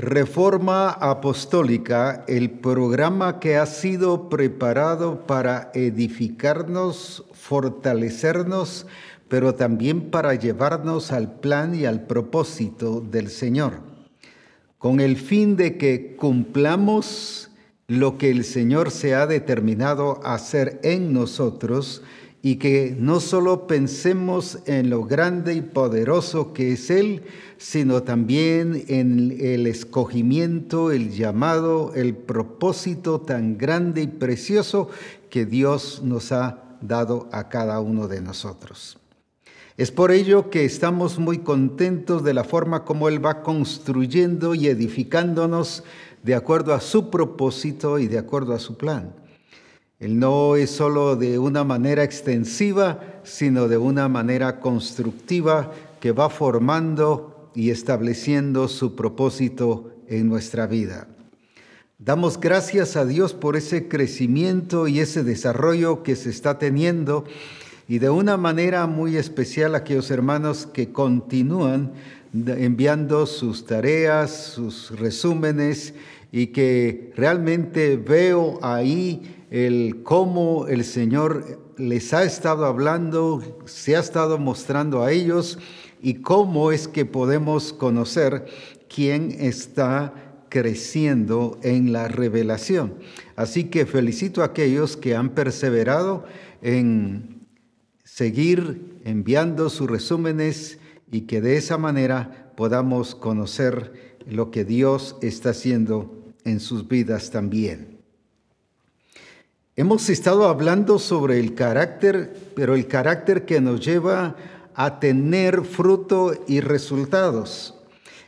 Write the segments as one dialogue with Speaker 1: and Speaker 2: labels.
Speaker 1: Reforma Apostólica, el programa que ha sido preparado para edificarnos, fortalecernos, pero también para llevarnos al plan y al propósito del Señor, con el fin de que cumplamos lo que el Señor se ha determinado hacer en nosotros y que no solo pensemos en lo grande y poderoso que es Él, sino también en el escogimiento, el llamado, el propósito tan grande y precioso que Dios nos ha dado a cada uno de nosotros. Es por ello que estamos muy contentos de la forma como Él va construyendo y edificándonos de acuerdo a su propósito y de acuerdo a su plan. Él no es solo de una manera extensiva, sino de una manera constructiva que va formando y estableciendo su propósito en nuestra vida. Damos gracias a Dios por ese crecimiento y ese desarrollo que se está teniendo y de una manera muy especial a aquellos hermanos que continúan enviando sus tareas, sus resúmenes y que realmente veo ahí el cómo el Señor les ha estado hablando, se ha estado mostrando a ellos y cómo es que podemos conocer quién está creciendo en la revelación. Así que felicito a aquellos que han perseverado en seguir enviando sus resúmenes y que de esa manera podamos conocer lo que Dios está haciendo en sus vidas también. Hemos estado hablando sobre el carácter, pero el carácter que nos lleva a tener fruto y resultados.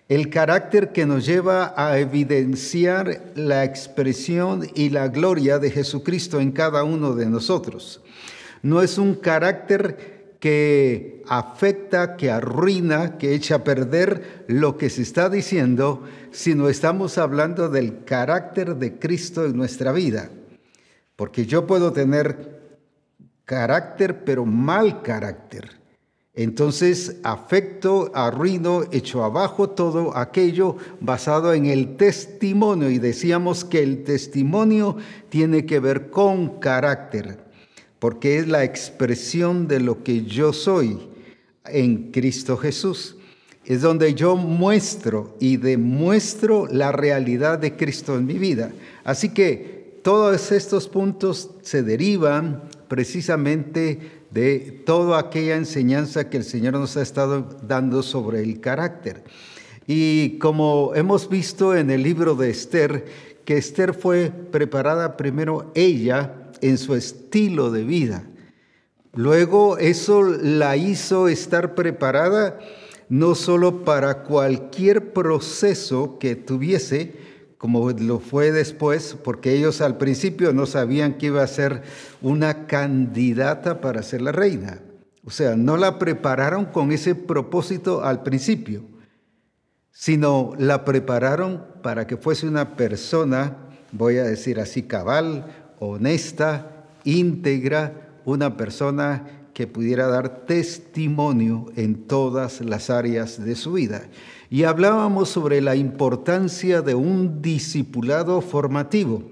Speaker 1: El carácter que nos lleva a evidenciar la expresión y la gloria de Jesucristo en cada uno de nosotros. No es un carácter que afecta, que arruina, que echa a perder lo que se está diciendo, sino estamos hablando del carácter de Cristo en nuestra vida. Porque yo puedo tener carácter, pero mal carácter. Entonces afecto, arruino, echo abajo todo aquello basado en el testimonio. Y decíamos que el testimonio tiene que ver con carácter porque es la expresión de lo que yo soy en Cristo Jesús. Es donde yo muestro y demuestro la realidad de Cristo en mi vida. Así que todos estos puntos se derivan precisamente de toda aquella enseñanza que el Señor nos ha estado dando sobre el carácter. Y como hemos visto en el libro de Esther, que Esther fue preparada primero ella en su estilo de vida. Luego eso la hizo estar preparada no solo para cualquier proceso que tuviese, como lo fue después, porque ellos al principio no sabían que iba a ser una candidata para ser la reina. O sea, no la prepararon con ese propósito al principio, sino la prepararon para que fuese una persona, voy a decir así, cabal, honesta, íntegra, una persona que pudiera dar testimonio en todas las áreas de su vida. Y hablábamos sobre la importancia de un discipulado formativo.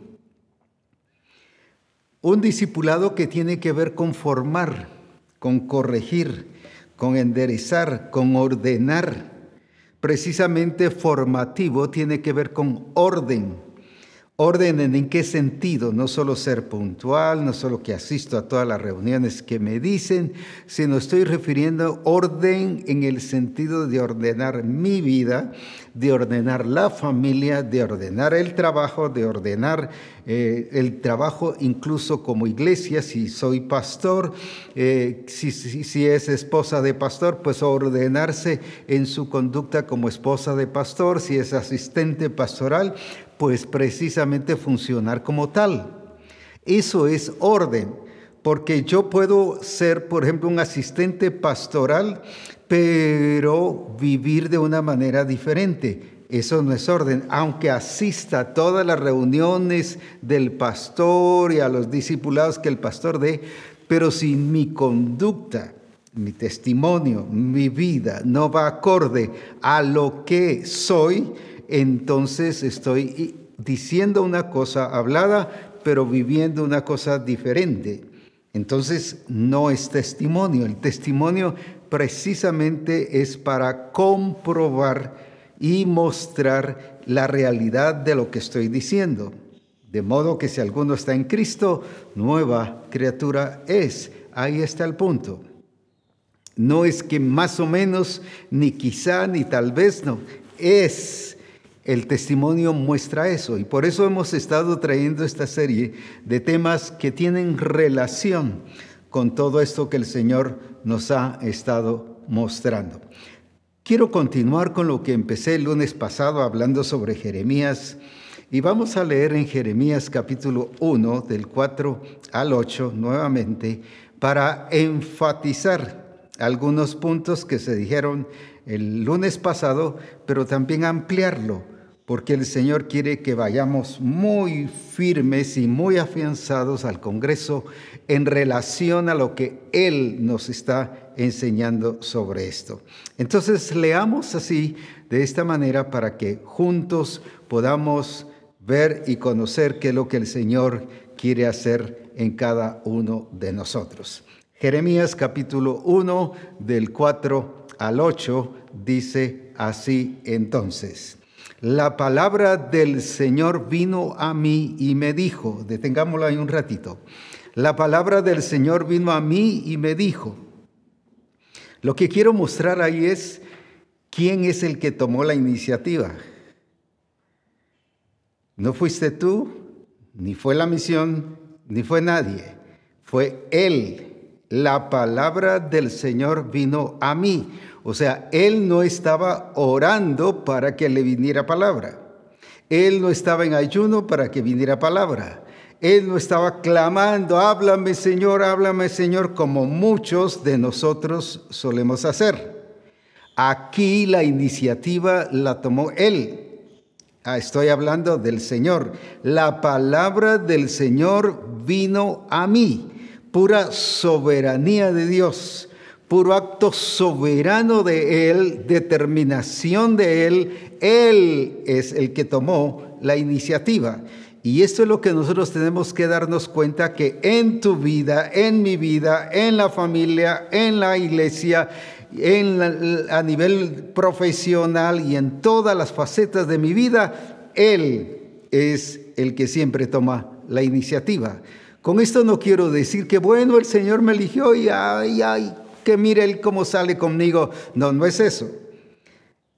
Speaker 1: Un discipulado que tiene que ver con formar, con corregir, con enderezar, con ordenar. Precisamente formativo tiene que ver con orden, Orden en qué sentido, no solo ser puntual, no solo que asisto a todas las reuniones que me dicen, sino estoy refiriendo orden en el sentido de ordenar mi vida, de ordenar la familia, de ordenar el trabajo, de ordenar eh, el trabajo incluso como iglesia, si soy pastor, eh, si, si es esposa de pastor, pues ordenarse en su conducta como esposa de pastor, si es asistente pastoral, pues precisamente funcionar como tal. Eso es orden, porque yo puedo ser, por ejemplo, un asistente pastoral, pero vivir de una manera diferente. Eso no es orden, aunque asista a todas las reuniones del pastor y a los discipulados que el pastor dé, pero si mi conducta, mi testimonio, mi vida no va acorde a lo que soy, entonces estoy diciendo una cosa hablada, pero viviendo una cosa diferente. Entonces no es testimonio. El testimonio precisamente es para comprobar y mostrar la realidad de lo que estoy diciendo. De modo que si alguno está en Cristo, nueva criatura es. Ahí está el punto. No es que más o menos, ni quizá, ni tal vez no. Es. El testimonio muestra eso. Y por eso hemos estado trayendo esta serie de temas que tienen relación con todo esto que el Señor nos ha estado mostrando. Quiero continuar con lo que empecé el lunes pasado hablando sobre Jeremías y vamos a leer en Jeremías capítulo 1 del 4 al 8 nuevamente para enfatizar algunos puntos que se dijeron el lunes pasado, pero también ampliarlo, porque el Señor quiere que vayamos muy firmes y muy afianzados al Congreso en relación a lo que Él nos está enseñando sobre esto. Entonces leamos así, de esta manera, para que juntos podamos ver y conocer qué es lo que el Señor quiere hacer en cada uno de nosotros. Jeremías capítulo 1 del 4 al 8 dice así entonces. La palabra del Señor vino a mí y me dijo, detengámoslo ahí un ratito. La palabra del Señor vino a mí y me dijo. Lo que quiero mostrar ahí es quién es el que tomó la iniciativa. No fuiste tú, ni fue la misión, ni fue nadie. Fue Él. La palabra del Señor vino a mí. O sea, Él no estaba orando para que le viniera palabra. Él no estaba en ayuno para que viniera palabra. Él no estaba clamando, háblame Señor, háblame Señor, como muchos de nosotros solemos hacer. Aquí la iniciativa la tomó Él. Ah, estoy hablando del Señor. La palabra del Señor vino a mí. Pura soberanía de Dios, puro acto soberano de Él, determinación de Él. Él es el que tomó la iniciativa. Y esto es lo que nosotros tenemos que darnos cuenta que en tu vida, en mi vida, en la familia, en la iglesia, a nivel profesional y en todas las facetas de mi vida, Él es el que siempre toma la iniciativa. Con esto no quiero decir que bueno, el Señor me eligió y ay, ay, mire Él cómo sale conmigo. No, no es eso.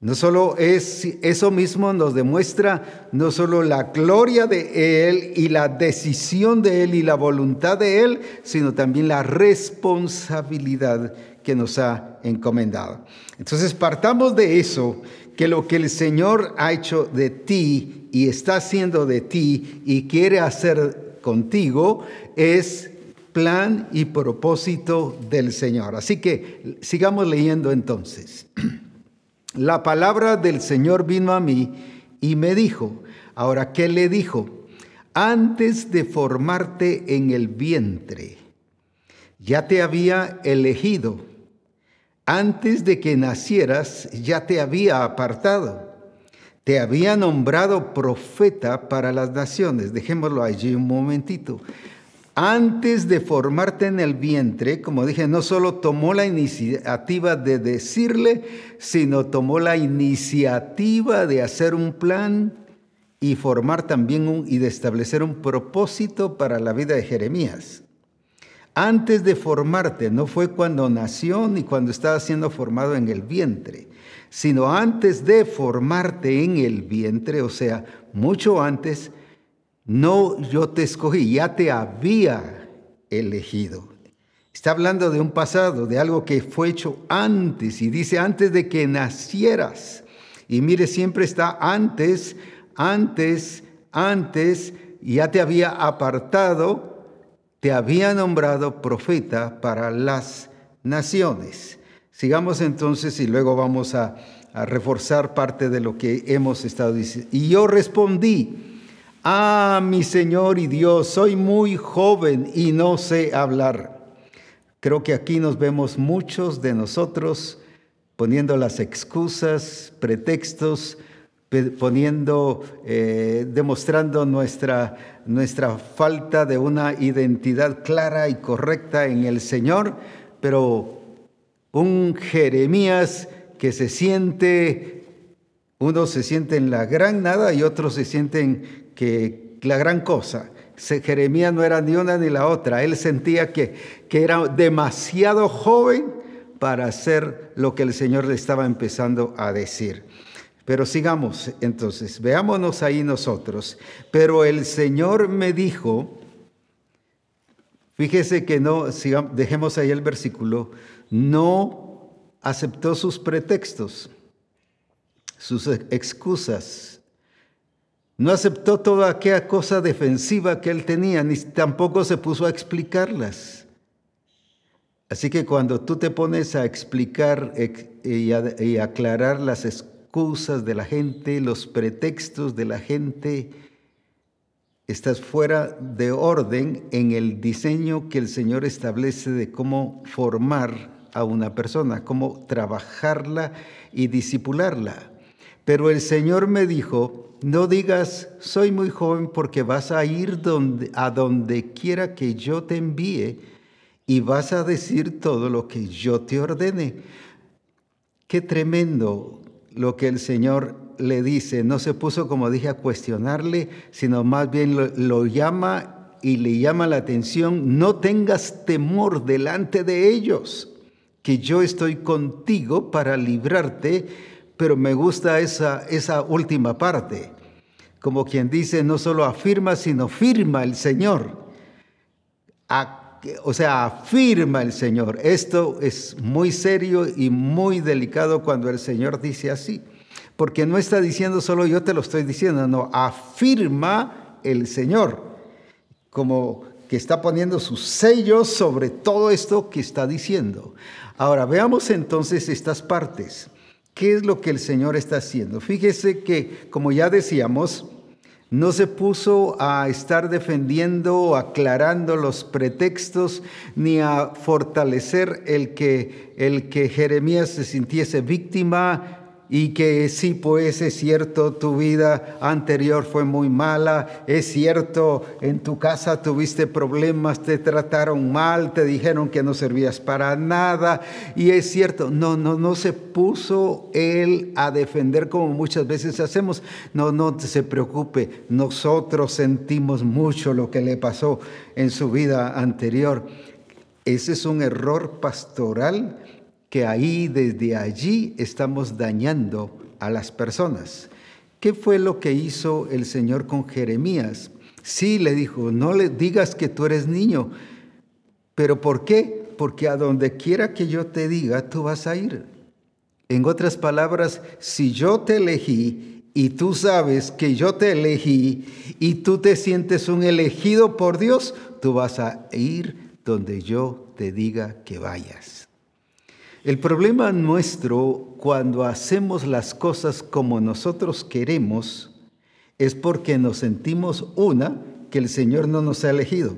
Speaker 1: No solo es eso mismo nos demuestra no solo la gloria de Él y la decisión de Él y la voluntad de Él, sino también la responsabilidad que nos ha encomendado. Entonces partamos de eso, que lo que el Señor ha hecho de ti y está haciendo de ti y quiere hacer contigo es plan y propósito del Señor. Así que sigamos leyendo entonces. La palabra del Señor vino a mí y me dijo, ahora, ¿qué le dijo? Antes de formarte en el vientre, ya te había elegido antes de que nacieras ya te había apartado, te había nombrado profeta para las naciones. Dejémoslo allí un momentito. Antes de formarte en el vientre, como dije, no solo tomó la iniciativa de decirle, sino tomó la iniciativa de hacer un plan y formar también y de establecer un propósito para la vida de Jeremías. Antes de formarte, no fue cuando nació ni cuando estaba siendo formado en el vientre, sino antes de formarte en el vientre, o sea, mucho antes, no yo te escogí, ya te había elegido. Está hablando de un pasado, de algo que fue hecho antes, y dice antes de que nacieras. Y mire, siempre está antes, antes, antes, ya te había apartado te había nombrado profeta para las naciones. Sigamos entonces y luego vamos a, reforzar parte de lo que hemos estado diciendo. Y yo respondí, ah, mi Señor y Dios, soy muy joven y no sé hablar. Creo que aquí nos vemos muchos de nosotros poniendo las excusas, pretextos, poniendo, eh, demostrando nuestra, nuestra falta de una identidad clara y correcta en el Señor, pero un Jeremías que se siente, uno se siente en la gran nada y otros se sienten que la gran cosa. Jeremías no era ni una ni la otra. Él sentía que, que era demasiado joven para hacer lo que el Señor le estaba empezando a decir. Pero sigamos entonces, veámonos ahí nosotros. Pero el Señor me dijo, fíjese que no, dejemos ahí el versículo, no aceptó sus pretextos, sus excusas. No aceptó toda aquella cosa defensiva que él tenía, ni tampoco se puso a explicarlas. Así que cuando tú te pones a explicar y, aclarar las excusas de la gente, los pretextos de la gente, estás fuera de orden en el diseño que el Señor establece de cómo formar a una persona, cómo trabajarla y disipularla. Pero el Señor me dijo, no digas, soy muy joven porque vas a ir a donde quiera que yo te envíe y vas a decir todo lo que yo te ordene. Qué tremendo lo que el Señor le dice. No se puso, como dije, a cuestionarle, sino más bien lo, lo llama y le llama la atención. No tengas temor delante de ellos, que yo estoy contigo para librarte pero me gusta esa, esa última parte. Como quien dice, no solo afirma, sino firma el Señor. o sea, afirma el Señor. Esto es muy serio y muy delicado cuando el Señor dice así. Porque no está diciendo solo yo te lo estoy diciendo, no, afirma el Señor. Como que está poniendo sus sellos sobre todo esto que está diciendo. Ahora, veamos entonces estas partes. ¿Qué es lo que el Señor está haciendo? Fíjese que, como ya decíamos, no se puso a estar defendiendo o aclarando los pretextos ni a fortalecer el que, el que Jeremías se sintiese víctima y que sí, pues es cierto, tu vida anterior fue muy mala, es cierto, en tu casa tuviste problemas, te trataron mal, te dijeron que no servías para nada, y es cierto, no, no, no se puso él a defender como muchas veces hacemos, no, no se preocupe, nosotros sentimos mucho lo que le pasó en su vida anterior. Ese es un error pastoral que ahí, desde allí, estamos dañando a las personas. ¿Qué fue lo que hizo el Señor con Jeremías? Sí, le dijo, no le digas que tú eres niño. ¿Pero por qué? Porque a donde quiera que yo te diga, tú vas a ir. En otras palabras, si yo te elegí y tú sabes que yo te elegí y tú te sientes un elegido por Dios, tú vas a ir donde yo te diga que vayas. El problema nuestro cuando hacemos las cosas como nosotros queremos es porque nos sentimos, una, que el Señor no nos ha elegido.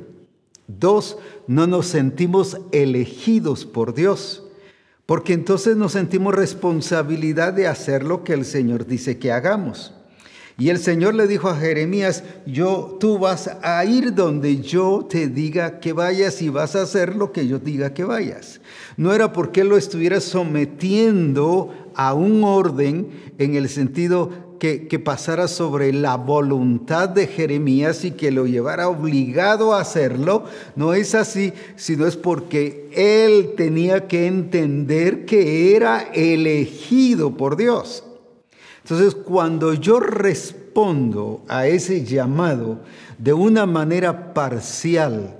Speaker 1: Dos, no nos sentimos elegidos por Dios, porque entonces nos sentimos responsabilidad de hacer lo que el Señor dice que hagamos. Y el Señor le dijo a Jeremías, yo, tú vas a ir donde yo te diga que vayas y vas a hacer lo que yo diga que vayas. No era porque lo estuviera sometiendo a un orden en el sentido que, que, pasara sobre la voluntad de Jeremías y que lo llevara obligado a hacerlo. No es así, sino es porque él tenía que entender que era elegido por Dios. Entonces, cuando yo respondo a ese llamado de una manera parcial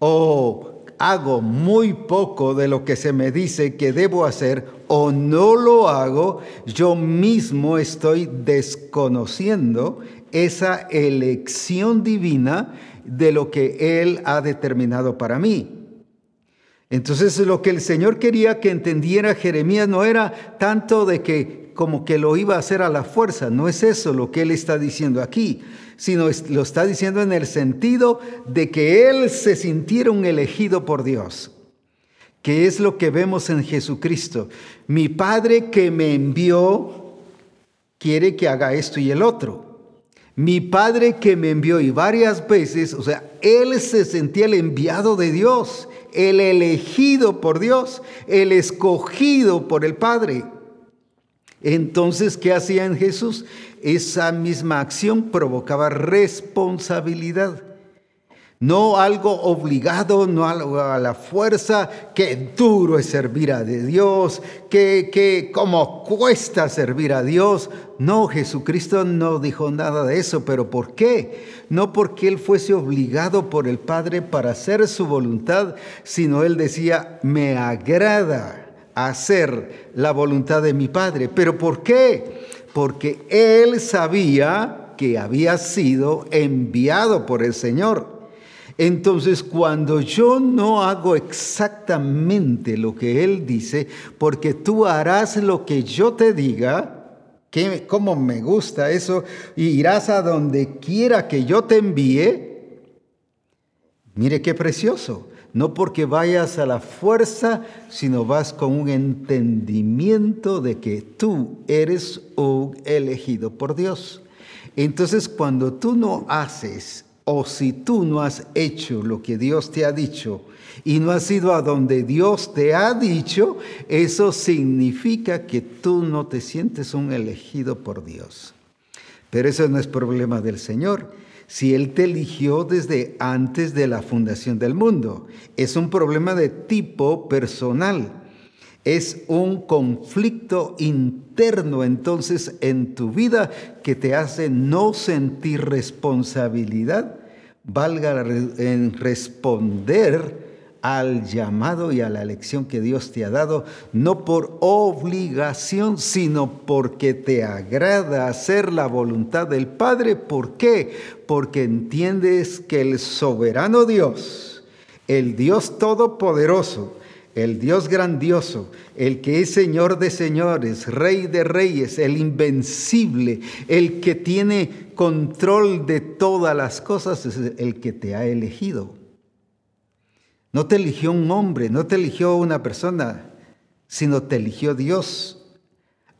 Speaker 1: o hago muy poco de lo que se me dice que debo hacer o no lo hago, yo mismo estoy desconociendo esa elección divina de lo que Él ha determinado para mí. Entonces lo que el Señor quería que entendiera Jeremías no era tanto de que como que lo iba a hacer a la fuerza. No es eso lo que él está diciendo aquí, sino lo está diciendo en el sentido de que él se sintiera un elegido por Dios, que es lo que vemos en Jesucristo. Mi Padre que me envió quiere que haga esto y el otro. Mi padre que me envió y varias veces, o sea, él se sentía el enviado de Dios, el elegido por Dios, el escogido por el Padre. Entonces, ¿qué hacía en Jesús? Esa misma acción provocaba responsabilidad. No algo obligado, no algo a la fuerza, qué duro es servir a Dios, que, que cómo cuesta servir a Dios. No, Jesucristo no dijo nada de eso, pero ¿por qué? No porque Él fuese obligado por el Padre para hacer su voluntad, sino Él decía, me agrada hacer la voluntad de mi Padre. ¿Pero por qué? Porque Él sabía que había sido enviado por el Señor. Entonces, cuando yo no hago exactamente lo que Él dice, porque tú harás lo que yo te diga, que cómo me gusta eso, y irás a donde quiera que yo te envíe, mire qué precioso. No porque vayas a la fuerza, sino vas con un entendimiento de que tú eres un elegido por Dios. Entonces, cuando tú no haces o si tú no has hecho lo que Dios te ha dicho y no has ido a donde Dios te ha dicho, eso significa que tú no te sientes un elegido por Dios. Pero eso no es problema del Señor. Si Él te eligió desde antes de la fundación del mundo, es un problema de tipo personal. Es un conflicto interno entonces en tu vida que te hace no sentir responsabilidad, valga en responder al llamado y a la elección que Dios te ha dado, no por obligación, sino porque te agrada hacer la voluntad del Padre. ¿Por qué? Porque entiendes que el soberano Dios, el Dios todopoderoso, el Dios grandioso, el que es Señor de señores, Rey de reyes, el invencible, el que tiene control de todas las cosas, es el que te ha elegido. No te eligió un hombre, no te eligió una persona, sino te eligió Dios.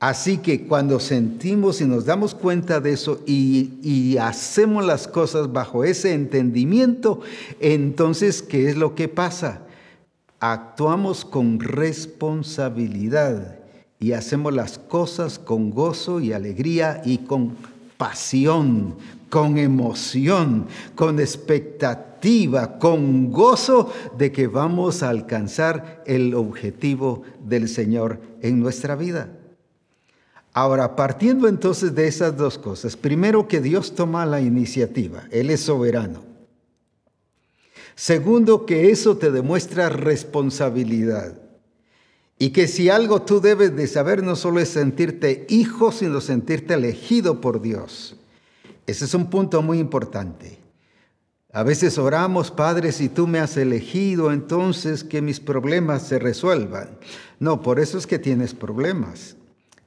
Speaker 1: Así que cuando sentimos y nos damos cuenta de eso y, hacemos las cosas bajo ese entendimiento, entonces, ¿qué es lo que pasa? actuamos con responsabilidad y hacemos las cosas con gozo y alegría y con pasión, con emoción, con expectativa, con gozo de que vamos a alcanzar el objetivo del Señor en nuestra vida. Ahora, partiendo entonces de esas dos cosas, primero que Dios toma la iniciativa, Él es soberano. Segundo, que eso te demuestra responsabilidad. Y que si algo tú debes de saber no solo es sentirte hijo, sino sentirte elegido por Dios. Ese es un punto muy importante. A veces oramos, Padre, si tú me has elegido, entonces que mis problemas se resuelvan. No, por eso es que tienes problemas,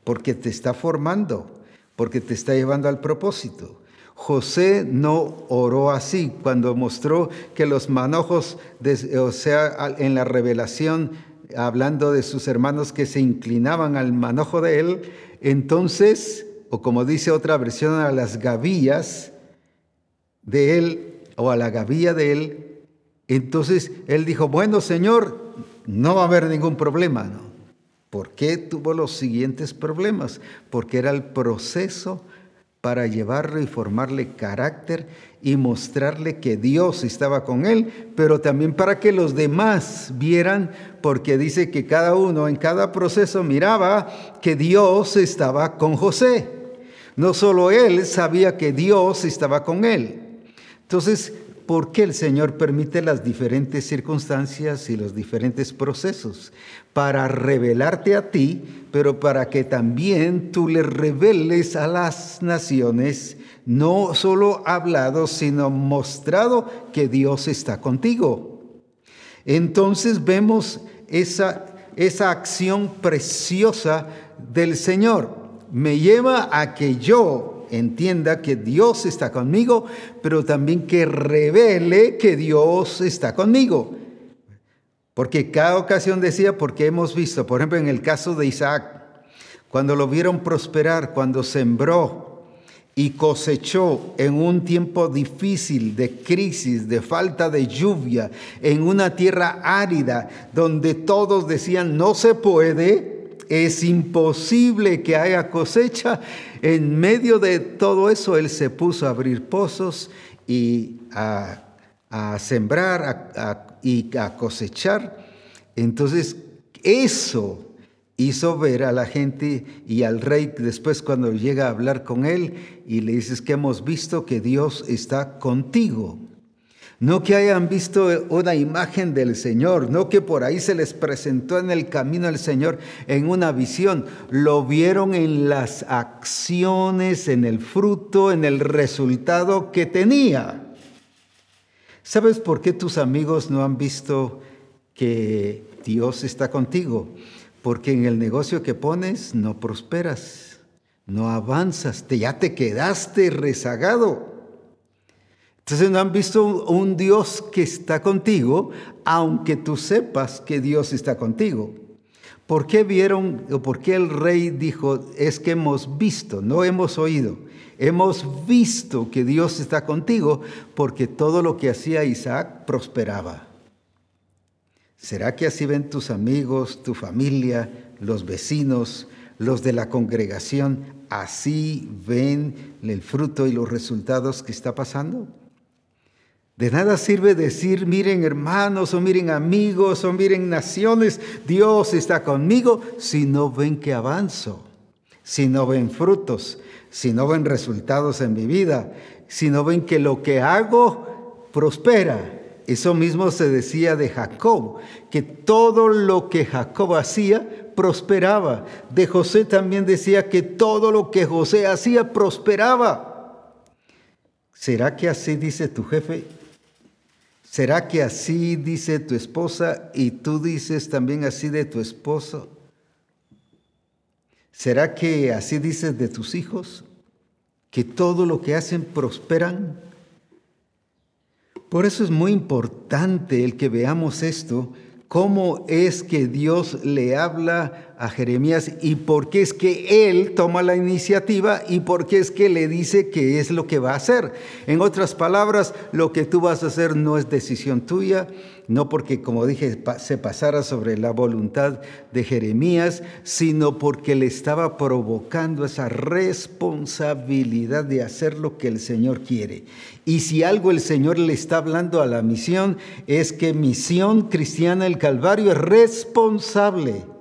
Speaker 1: porque te está formando, porque te está llevando al propósito. José no oró así cuando mostró que los manojos, o sea, en la revelación, hablando de sus hermanos que se inclinaban al manojo de él, entonces, o como dice otra versión, a las gavillas de él, o a la gavilla de él, entonces él dijo, bueno, Señor, no va a haber ningún problema, ¿no? ¿Por qué tuvo los siguientes problemas? Porque era el proceso para llevarlo y formarle carácter y mostrarle que Dios estaba con él, pero también para que los demás vieran, porque dice que cada uno en cada proceso miraba que Dios estaba con José. No solo él sabía que Dios estaba con él. Entonces, ¿por qué el Señor permite las diferentes circunstancias y los diferentes procesos? Para revelarte a ti pero para que también tú le reveles a las naciones, no solo hablado, sino mostrado que Dios está contigo. Entonces vemos esa, esa acción preciosa del Señor. Me lleva a que yo entienda que Dios está conmigo, pero también que revele que Dios está conmigo. Porque cada ocasión decía, porque hemos visto, por ejemplo, en el caso de Isaac, cuando lo vieron prosperar, cuando sembró, y cosechó en un tiempo difícil de crisis, de falta de lluvia, en una tierra árida donde todos decían no se puede, es imposible que haya cosecha, en medio de todo eso él se puso a abrir pozos y a, sembrar y a cosechar. Entonces eso hizo ver a la gente y al rey después cuando llega a hablar con él y le dices que hemos visto que Dios está contigo. No que hayan visto una imagen del Señor, no que por ahí se les presentó en el camino el Señor en una visión, lo vieron en las acciones, en el fruto, en el resultado que tenía. ¿Sabes por qué tus amigos no han visto que Dios está contigo? porque en el negocio que pones no prosperas, no avanzas, te, ya te quedaste rezagado. Entonces no han visto un Dios que está contigo, aunque tú sepas que Dios está contigo. ¿Por qué vieron o por qué el rey dijo, es que hemos visto, no hemos oído? Hemos visto que Dios está contigo porque todo lo que hacía Isaac prosperaba. ¿Será que así ven tus amigos, tu familia, los vecinos, los de la congregación? ¿Así ven el fruto y los resultados que está pasando? De nada sirve decir, miren hermanos o miren amigos o miren naciones, Dios está conmigo, si no ven que avanzo, si no ven frutos, si no ven resultados en mi vida, si no ven que lo que hago prospera. Eso mismo se decía de Jacob, que todo lo que Jacob hacía prosperaba. De José también decía que todo lo que José hacía prosperaba. ¿Será que así dice tu jefe? ¿Será que así dice tu esposa y tú dices también así de tu esposo? ¿Será que así dices de tus hijos? ¿Que todo lo que hacen prosperan? Por eso es muy importante el que veamos esto, cómo es que Dios le habla a Jeremías y por qué es que él toma la iniciativa y por qué es que le dice qué es lo que va a hacer. En otras palabras, lo que tú vas a hacer no es decisión tuya, no porque, como dije, se pasara sobre la voluntad de Jeremías, sino porque le estaba provocando esa responsabilidad de hacer lo que el Señor quiere. Y si algo el Señor le está hablando a la misión, es que misión cristiana el Calvario es responsable.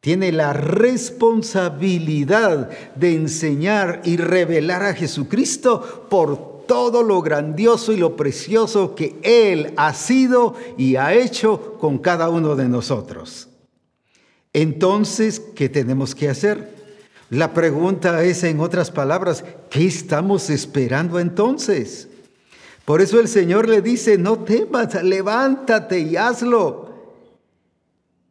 Speaker 1: Tiene la responsabilidad de enseñar y revelar a Jesucristo por todo lo grandioso y lo precioso que Él ha sido y ha hecho con cada uno de nosotros. Entonces, ¿qué tenemos que hacer? La pregunta es, en otras palabras, ¿qué estamos esperando entonces? Por eso el Señor le dice, no temas, levántate y hazlo.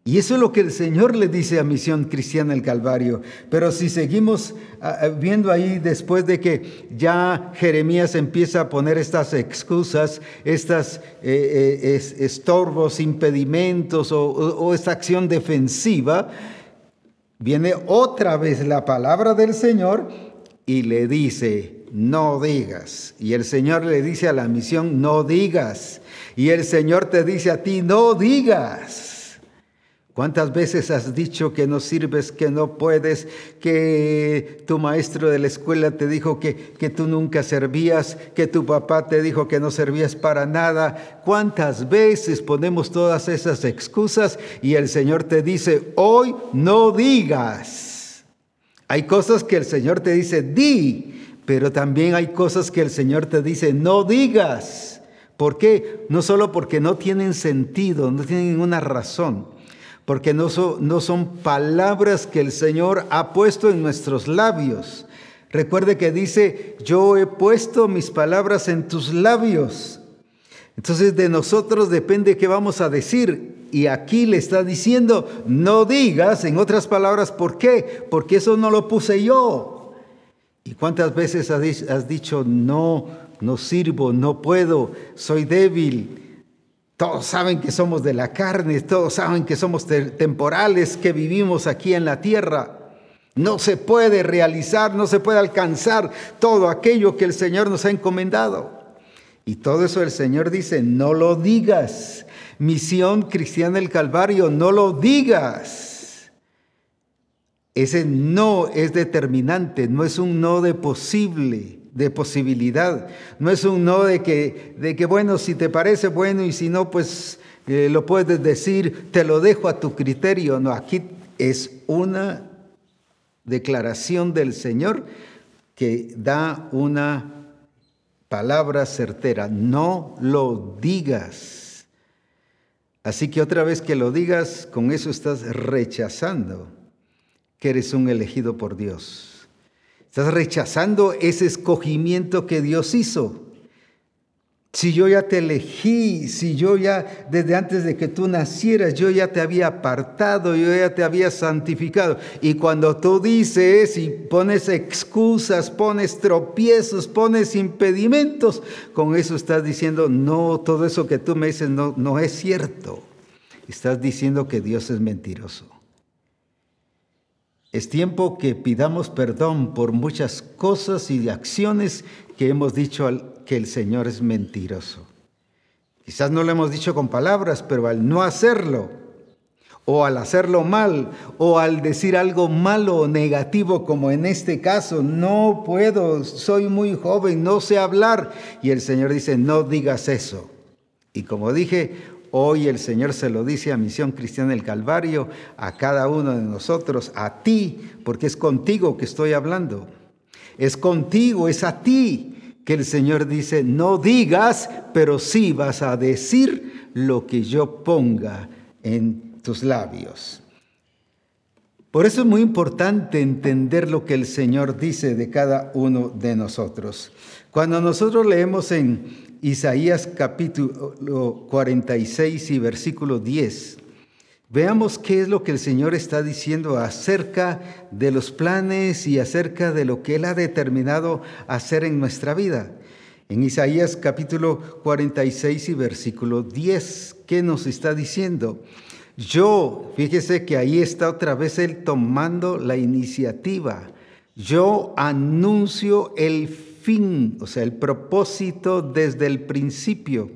Speaker 1: Y eso es lo que el Señor le dice a Misión Cristiana el Calvario. Pero si seguimos ah, ah, viendo ahí después de que ya Jeremías empieza a poner estas excusas, estas eh, eh, estorbos, impedimentos o esta acción defensiva, viene otra vez la palabra del Señor y le dice, no digas. Y el Señor le dice a la misión, no digas. Y el Señor te dice a ti, no digas. ¿Cuántas veces has dicho que no sirves, que no puedes, que tu maestro de la escuela te dijo que, que tú nunca servías, que tu papá te dijo que no servías para nada? ¿Cuántas veces ponemos todas esas excusas y el Señor te dice, hoy no digas? Hay cosas que el Señor te dice, di, pero también hay cosas que el Señor te dice, no digas. ¿Por qué? No solo porque no tienen sentido, no tienen ninguna razón porque no, son palabras que el Señor ha puesto en nuestros labios. Recuerde que dice, yo he puesto mis palabras en tus labios. Entonces de nosotros depende qué vamos a decir. Y aquí le está diciendo, no digas, en otras palabras, ¿por qué? Porque eso no lo puse yo. ¿Y cuántas veces has dicho, no, no sirvo, no puedo, soy débil? Todos saben que somos de la carne, todos saben que somos temporales, que vivimos aquí en la tierra. No se puede realizar, no se puede alcanzar todo aquello que el Señor nos ha encomendado. Y todo eso el Señor dice, no lo digas. Misión cristiana del Calvario, no lo digas. Ese no es determinante, no es un no de posible, de posibilidad. No es un no de que, de que bueno, si te parece bueno y si no, pues eh, lo puedes decir, te lo dejo a tu criterio. No, aquí es una declaración del Señor que da una palabra certera. No lo digas. Así que otra vez que lo digas, con eso estás rechazando que eres un elegido por Dios. Estás rechazando ese escogimiento que Dios hizo. Si yo ya te elegí, si yo ya desde antes de que tú nacieras, yo ya te había apartado, yo ya te había santificado. Y cuando tú dices y pones excusas, pones tropiezos, pones impedimentos, con eso estás diciendo, no, todo eso que tú me dices no, no es cierto. Estás diciendo que Dios es mentiroso. Es tiempo que pidamos perdón por muchas cosas y acciones que hemos dicho que el Señor es mentiroso. Quizás no lo hemos dicho con palabras, pero al no hacerlo, o al hacerlo mal, o al decir algo malo o negativo, como en este caso, no puedo, soy muy joven, no sé hablar. Y el Señor dice, no digas eso. Y como dije, hoy el Señor se lo dice a Misión Cristiana del Calvario, a cada uno de nosotros, a ti, porque es contigo que estoy hablando. Es contigo, es a ti que el Señor dice, no digas, pero sí vas a decir lo que yo ponga en tus labios. Por eso es muy importante entender lo que el Señor dice de cada uno de nosotros. Cuando nosotros leemos en Isaías capítulo 46 y versículo 10, Veamos qué es lo que el Señor está diciendo acerca de los planes y acerca de lo que Él ha determinado hacer en nuestra vida. En Isaías capítulo 46 y versículo 10, ¿qué nos está diciendo? Yo, fíjese que ahí está otra vez Él tomando la iniciativa. Yo anuncio el fin, o sea, el propósito desde el principio.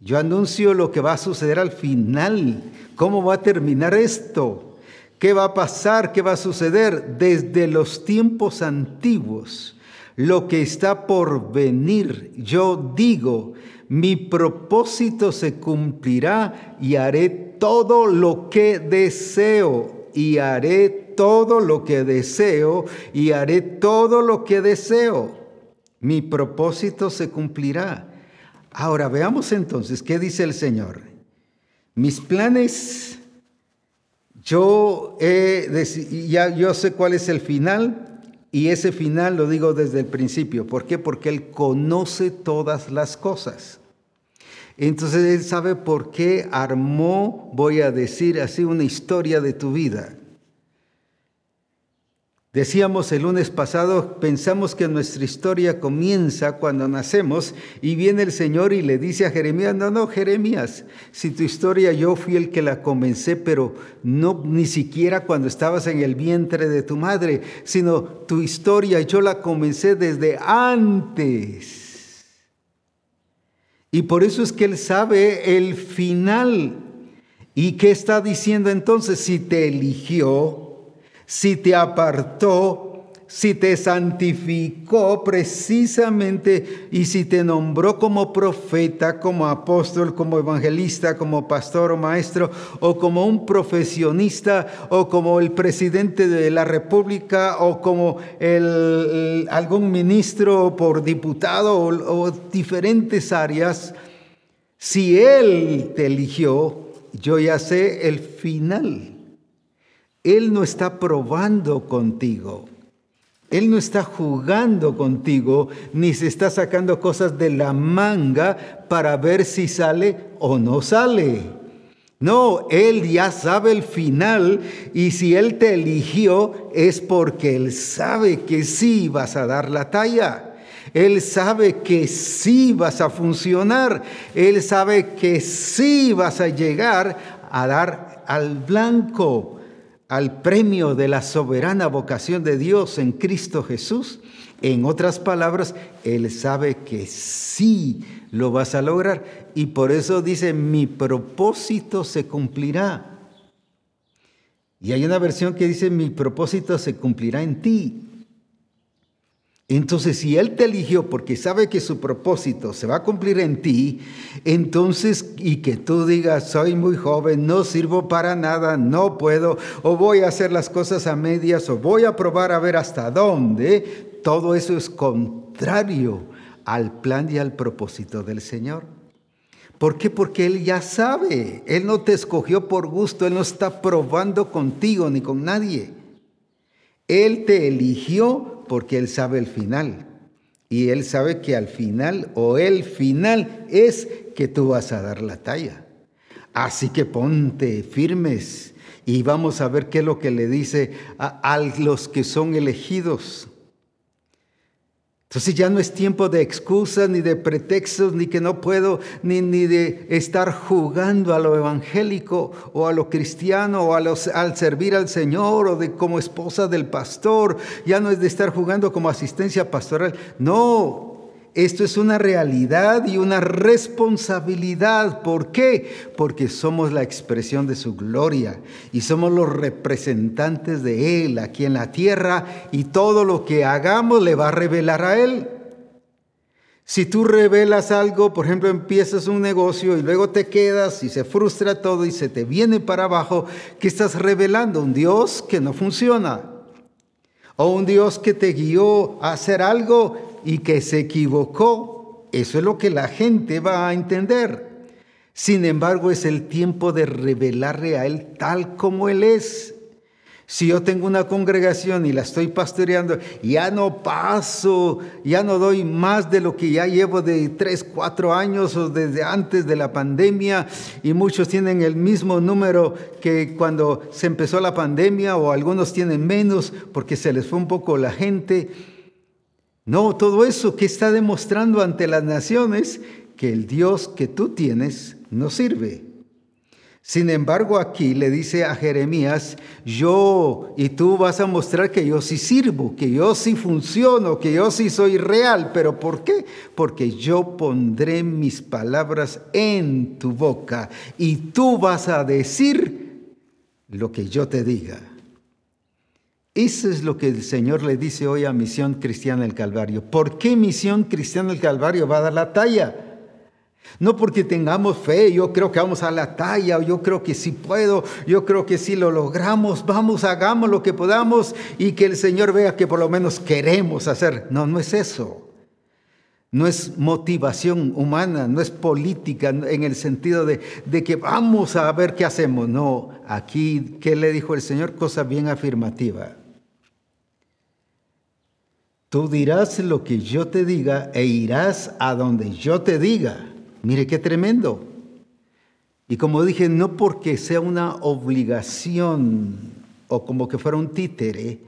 Speaker 1: Yo anuncio lo que va a suceder al final. ¿Cómo va a terminar esto? ¿Qué va a pasar? ¿Qué va a suceder? Desde los tiempos antiguos, lo que está por venir, yo digo, mi propósito se cumplirá y haré todo lo que deseo y haré todo lo que deseo y haré todo lo que deseo. Mi propósito se cumplirá Ahora veamos entonces qué dice el Señor. Mis planes, yo, ya, yo sé cuál es el final y ese final lo digo desde el principio. ¿Por qué? Porque Él conoce todas las cosas. Entonces Él sabe por qué armó, voy a decir así, una historia de tu vida. Decíamos el lunes pasado, pensamos que nuestra historia comienza cuando nacemos y viene el Señor y le dice a Jeremías, no, no, Jeremías, si tu historia yo fui el que la comencé, pero no ni siquiera cuando estabas en el vientre de tu madre, sino tu historia yo la comencé desde antes. Y por eso es que Él sabe el final. ¿Y qué está diciendo entonces? Si te eligió, si te apartó, si te santificó precisamente y si te nombró como profeta, como apóstol, como evangelista, como pastor o maestro, o como un profesionista, o como el presidente de la república, o como algún ministro por diputado, o diferentes áreas, si Él te eligió, yo ya sé el final él no está probando contigo. Él no está jugando contigo, ni se está sacando cosas de la manga para ver si sale o no sale. No, Él ya sabe el final y si Él te eligió es porque Él sabe que sí vas a dar la talla. Él sabe que sí vas a funcionar. Él sabe que sí vas a llegar a dar al blanco al premio de la soberana vocación de Dios en Cristo Jesús, en otras palabras, Él sabe que sí lo vas a lograr y por eso dice, mi propósito se cumplirá. Y hay una versión que dice, mi propósito se cumplirá en ti. Entonces, si Él te eligió porque sabe que su propósito se va a cumplir en ti, entonces, y que tú digas, soy muy joven, no sirvo para nada, no puedo, o voy a hacer las cosas a medias, o voy a probar a ver hasta dónde, todo eso es contrario al plan y al propósito del Señor. ¿Por qué? Porque Él ya sabe, Él no te escogió por gusto, Él no está probando contigo ni con nadie. Él te eligió porque Él sabe el final. Y Él sabe que al final o el final es que tú vas a dar la talla. Así que ponte firmes y vamos a ver qué es lo que le dice a, a los que son elegidos. Entonces ya no es tiempo de excusas, ni de pretextos, ni que no puedo, ni, ni de estar jugando a lo evangélico o a lo cristiano o a los, al servir al Señor o de como esposa del pastor. Ya no es de estar jugando como asistencia pastoral. No, esto es una realidad y una responsabilidad. ¿Por qué? Porque somos la expresión de su gloria y somos los representantes de Él aquí en la tierra y todo lo que hagamos le va a revelar a Él. Si tú revelas algo, por ejemplo, empiezas un negocio y luego te quedas y se frustra todo y se te viene para abajo, ¿qué estás revelando? Un Dios que no funciona. O un Dios que te guió a hacer algo y que se equivocó. Eso es lo que la gente va a entender. Sin embargo, es el tiempo de revelarle a Él tal como Él es. Si yo tengo una congregación y la estoy pastoreando, ya no paso, ya no doy más de lo que ya llevo de tres, cuatro años o desde antes de la pandemia, y muchos tienen el mismo número que cuando se empezó la pandemia, o algunos tienen menos porque se les fue un poco la gente. No, todo eso que está demostrando ante las naciones que el Dios que tú tienes no sirve. Sin embargo, aquí le dice a Jeremías, yo y tú vas a mostrar que yo sí sirvo, que yo sí funciono, que yo sí soy real. ¿Pero por qué? Porque yo pondré mis palabras en tu boca y tú vas a decir lo que yo te diga. Eso es lo que el Señor le dice hoy a Misión Cristiana del Calvario. ¿Por qué Misión Cristiana del Calvario va a dar la talla? No porque tengamos fe, yo creo que vamos a la talla, yo creo que sí puedo, yo creo que sí lo logramos, vamos, hagamos lo que podamos y que el Señor vea que por lo menos queremos hacer. No, no es eso. No es motivación humana, no es política en el sentido de, de, que vamos a ver qué hacemos. No, aquí, ¿qué le dijo el Señor? Cosa bien afirmativa. Tú dirás lo que yo te diga e irás a donde yo te diga. Mire qué tremendo. Y como dije, no porque sea una obligación o como que fuera un títere,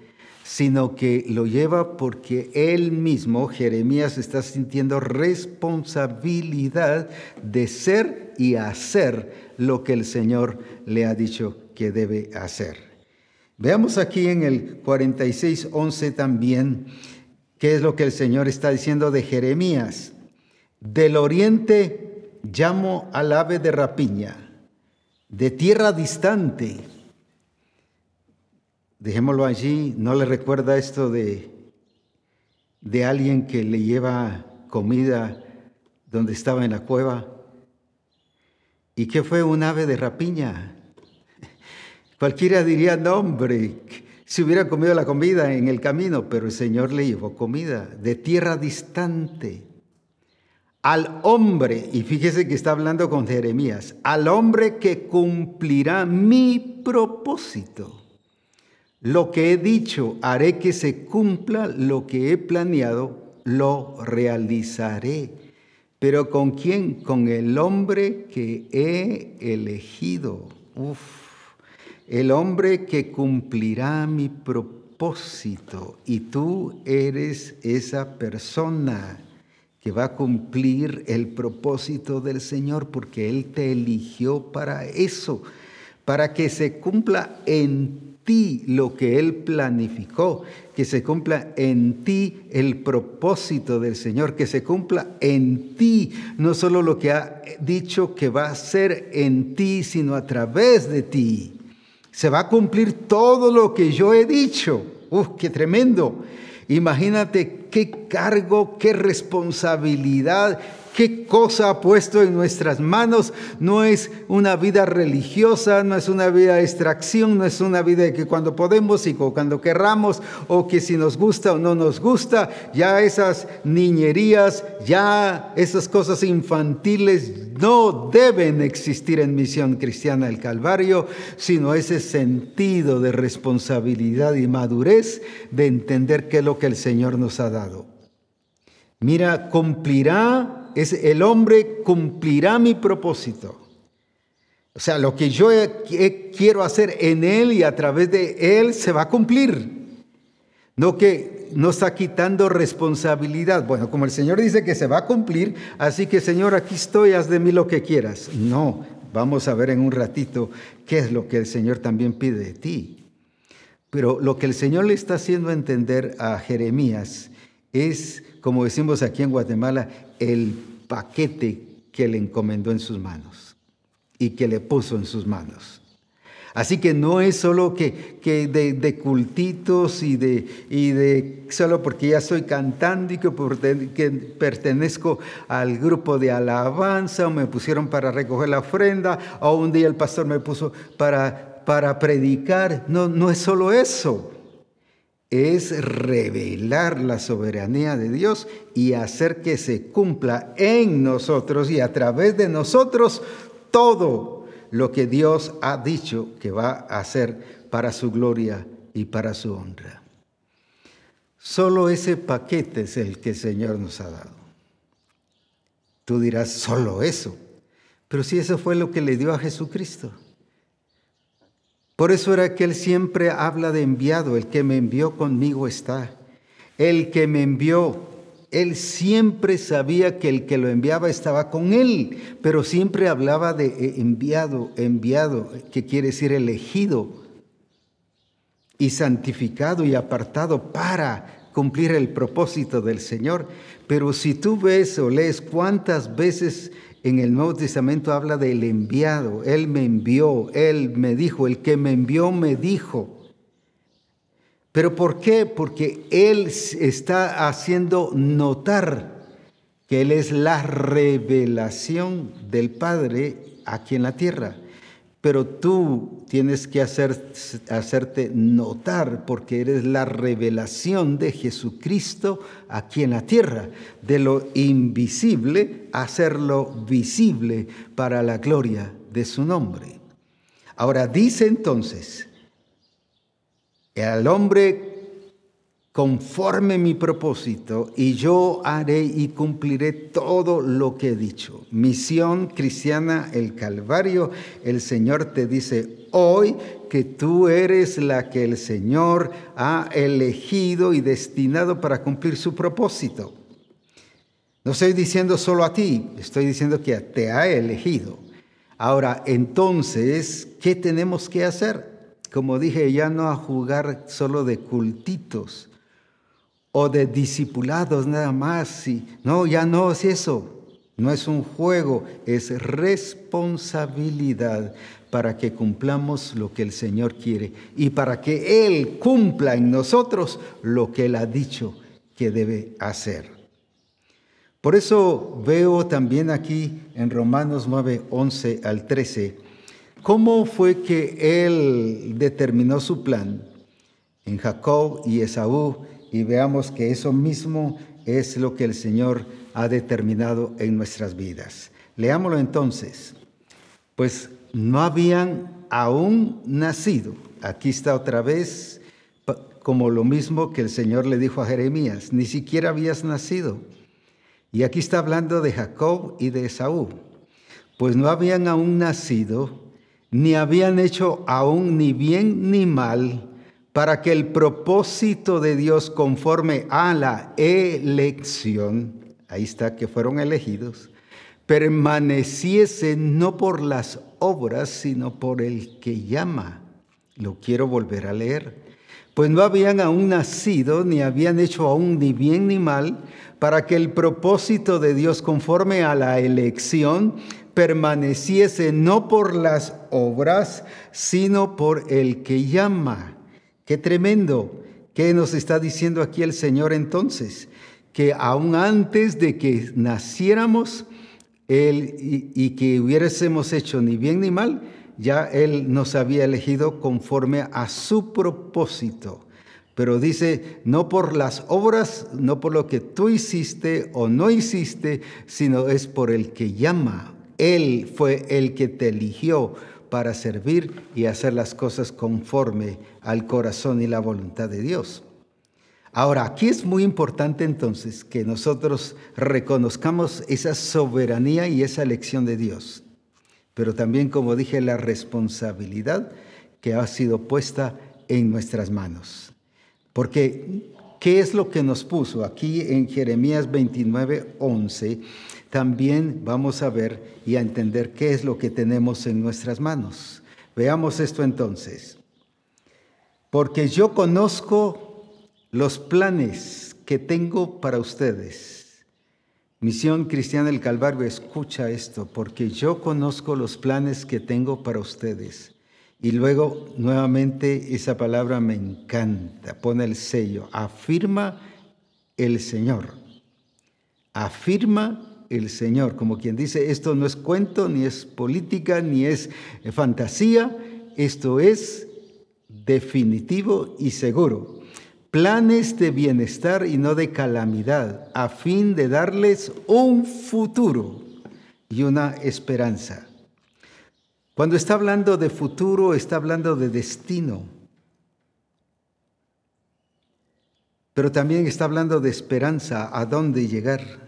Speaker 1: sino que lo lleva porque él mismo, Jeremías, está sintiendo responsabilidad de ser y hacer lo que el Señor le ha dicho que debe hacer. Veamos aquí en el 46.11 también ¿Qué es lo que el Señor está diciendo de Jeremías? Del oriente llamo al ave de rapiña, de tierra distante. Dejémoslo allí, ¿no le recuerda esto de, de alguien que le lleva comida donde estaba en la cueva? ¿Y qué fue un ave de rapiña? Cualquiera diría, no hombre, si hubiera comido la comida en el camino, pero el Señor le llevó comida de tierra distante. Al hombre, y fíjese que está hablando con Jeremías, al hombre que cumplirá mi propósito. Lo que he dicho, haré que se cumpla lo que he planeado, lo realizaré. Pero ¿con quién? Con el hombre que he elegido. Uf el hombre que cumplirá mi propósito y tú eres esa persona que va a cumplir el propósito del Señor porque Él te eligió para eso, para que se cumpla en ti lo que Él planificó, que se cumpla en ti el propósito del Señor, que se cumpla en ti, no solo lo que ha dicho que va a ser en ti, sino a través de ti. Se va a cumplir todo lo que yo he dicho. ¡Uf, qué tremendo! Imagínate qué cargo, qué responsabilidad, qué cosa ha puesto en nuestras manos. No es una vida religiosa, no es una vida de extracción, no es una vida de que cuando podemos y cuando querramos, o que si nos gusta o no nos gusta, ya esas niñerías, ya esas cosas infantiles no deben existir en Misión Cristiana del Calvario, sino ese sentido de responsabilidad y madurez de entender qué es lo que el Señor nos ha dado. Mira, cumplirá es el hombre cumplirá mi propósito. O sea, lo que yo quiero hacer en él y a través de él se va a cumplir. No que no está quitando responsabilidad. Bueno, como el Señor dice que se va a cumplir, así que Señor, aquí estoy, haz de mí lo que quieras. No, vamos a ver en un ratito qué es lo que el Señor también pide de ti. Pero lo que el Señor le está haciendo entender a Jeremías es, como decimos aquí en Guatemala, el paquete que le encomendó en sus manos y que le puso en sus manos. Así que no es solo que, de, cultitos y de, solo porque ya estoy cantando y que, que, pertenezco al grupo de alabanza o me pusieron para recoger la ofrenda o un día el pastor me puso para, para predicar. No, no es solo eso es revelar la soberanía de Dios y hacer que se cumpla en nosotros y a través de nosotros todo lo que Dios ha dicho que va a hacer para su gloria y para su honra. Solo ese paquete es el que el Señor nos ha dado. Tú dirás, solo eso. Pero si eso fue lo que le dio a Jesucristo. Por eso era que Él siempre habla de enviado, el que me envió conmigo está. El que me envió, Él siempre sabía que el que lo enviaba estaba con Él, pero siempre hablaba de eh, enviado, enviado, que quiere decir elegido y santificado y apartado para cumplir el propósito del Señor. Pero si tú ves o lees cuántas veces en el Nuevo Testamento habla del enviado. Él me envió, Él me dijo, el que me envió me dijo. ¿Pero por qué? Porque Él está haciendo notar que Él es la revelación del Padre aquí en la tierra pero tú tienes que hacer, hacerte notar porque eres la revelación de Jesucristo aquí en la tierra, de lo invisible, hacerlo visible para la gloria de su nombre. Ahora dice entonces, al hombre conforme mi propósito y yo haré y cumpliré todo lo que he dicho. Misión cristiana, el Calvario, el Señor te dice hoy que tú eres la que el Señor ha elegido y destinado para cumplir su propósito. No estoy diciendo solo a ti, estoy diciendo que te ha elegido. Ahora, entonces, ¿qué tenemos que hacer? Como dije, ya no a jugar solo de cultitos, o de discipulados nada más. no, ya no es eso. No es un juego, es responsabilidad para que cumplamos lo que el Señor quiere y para que Él cumpla en nosotros lo que Él ha dicho que debe hacer. Por eso veo también aquí en Romanos 9, 11 al 13, cómo fue que Él determinó su plan en Jacob y Esaú y veamos que eso mismo es lo que el Señor ha determinado en nuestras vidas. Leámoslo entonces. Pues no habían aún nacido. Aquí está otra vez como lo mismo que el Señor le dijo a Jeremías, ni siquiera habías nacido. Y aquí está hablando de Jacob y de Esaú. Pues no habían aún nacido, ni habían hecho aún ni bien ni mal, para que el propósito de Dios conforme a la elección, ahí está que fueron elegidos, permaneciese no por las obras, sino por el que llama. Lo quiero volver a leer. Pues no habían aún nacido, ni habían hecho aún ni bien ni mal, para que el propósito de Dios conforme a la elección permaneciese no por las obras, sino por el que llama. Qué tremendo. ¿Qué nos está diciendo aquí el Señor entonces? Que aún antes de que naciéramos, Él y, y que hubiésemos hecho ni bien ni mal, ya Él nos había elegido conforme a su propósito. Pero dice, no por las obras, no por lo que tú hiciste o no hiciste, sino es por el que llama. Él fue el que te eligió para servir y hacer las cosas conforme al corazón y la voluntad de Dios. Ahora, aquí es muy importante entonces que nosotros reconozcamos esa soberanía y esa elección de Dios pero también, como dije, la responsabilidad que ha sido puesta en nuestras manos. Porque, ¿qué es lo que nos puso? Aquí en Jeremías 29, 11, también vamos a ver y a entender qué es lo que tenemos en nuestras manos. Veamos esto entonces. Porque yo conozco los planes que tengo para ustedes Misión Cristiana del Calvario, escucha esto, porque yo conozco los planes que tengo para ustedes. Y luego, nuevamente, esa palabra me encanta, pone el sello, afirma el Señor. Afirma el Señor, como quien dice, esto no es cuento, ni es política, ni es fantasía, esto es definitivo y seguro planes de bienestar y no de calamidad, a fin de darles un futuro y una esperanza. Cuando está hablando de futuro, está hablando de destino, pero también está hablando de esperanza, a dónde llegar.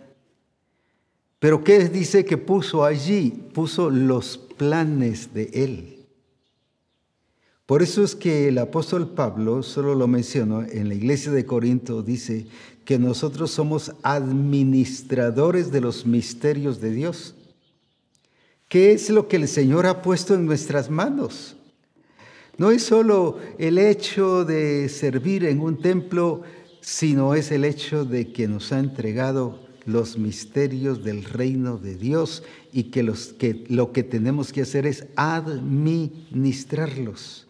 Speaker 1: Pero ¿qué dice que puso allí? Puso los planes de Él. Por eso es que el apóstol Pablo, solo lo menciono, en la iglesia de Corinto dice que nosotros somos administradores de los misterios de Dios. ¿Qué es lo que el Señor ha puesto en nuestras manos? No es solo el hecho de servir en un templo, sino es el hecho de que nos ha entregado los misterios del reino de Dios y que, los, que lo que tenemos que hacer es administrarlos